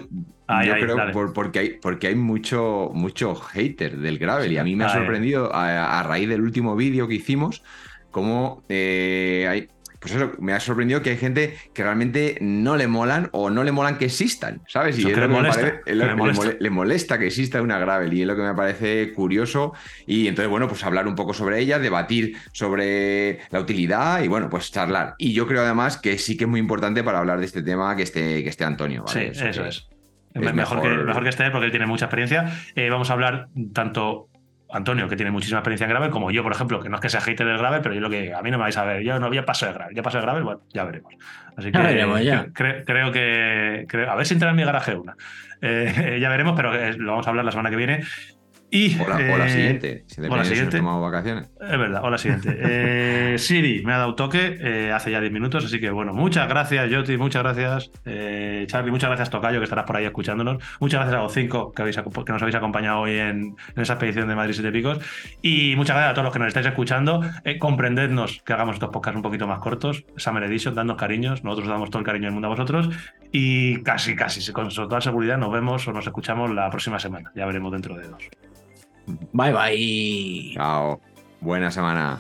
Ahí,
yo
ahí,
creo por- porque hay, porque hay mucho, mucho hater del gravel y a mí me ha
Ahí.
sorprendido a, a raíz del último vídeo que hicimos, cómo eh, hay. Pues eso, me ha sorprendido que hay gente que realmente no le molan o no le molan que existan, ¿sabes?
Eso
es
que
lo
le
me
molesta,
parece- es
que
lo-
le
le
molesta.
mole- le molesta que exista una gravel y es lo que me parece curioso y entonces bueno pues hablar un poco sobre ella debatir sobre la utilidad y bueno pues charlar y yo creo además que sí que es muy importante para hablar de este tema que esté que esté Antonio ¿vale?
Sí, eso es.
es
mejor,
mejor-
Que, mejor que esté porque él tiene mucha experiencia. Eh, vamos a hablar tanto Antonio, que tiene muchísima experiencia en gravel, como yo, por ejemplo, que no es que sea hater del gravel, pero yo lo que a mí no me vais a ver. Yo no ya paso de gravel, ya paso de gravel, bueno, ya veremos. Así que
Ya veremos, ya.
cre- creo que creo- a ver si entra en mi garaje una. Eh, ya veremos, pero eh, lo vamos a hablar la semana que viene. Y,
o la, o la
eh,
siguiente si
o la siguiente.
tomado vacaciones
Es verdad, o la siguiente. Eh, Siri me ha dado toque eh, hace ya 10 minutos, así que bueno, muchas gracias, Joti, muchas gracias, eh, Charlie, muchas gracias, Tocayo, que estarás por ahí escuchándonos. Muchas gracias a los cinco que, habéis, que nos habéis acompañado hoy en, en esa expedición de Madrid Siete Picos. Y muchas gracias a todos los que nos estáis escuchando. Comprendednos que hagamos estos podcasts un poquito más cortos, Summer Edition, dándonos cariños. Nosotros damos todo el cariño del mundo a vosotros. Y casi, casi, con toda seguridad, nos vemos o nos escuchamos la próxima semana. Ya veremos dentro de dos.
Bye bye.
chao buena semana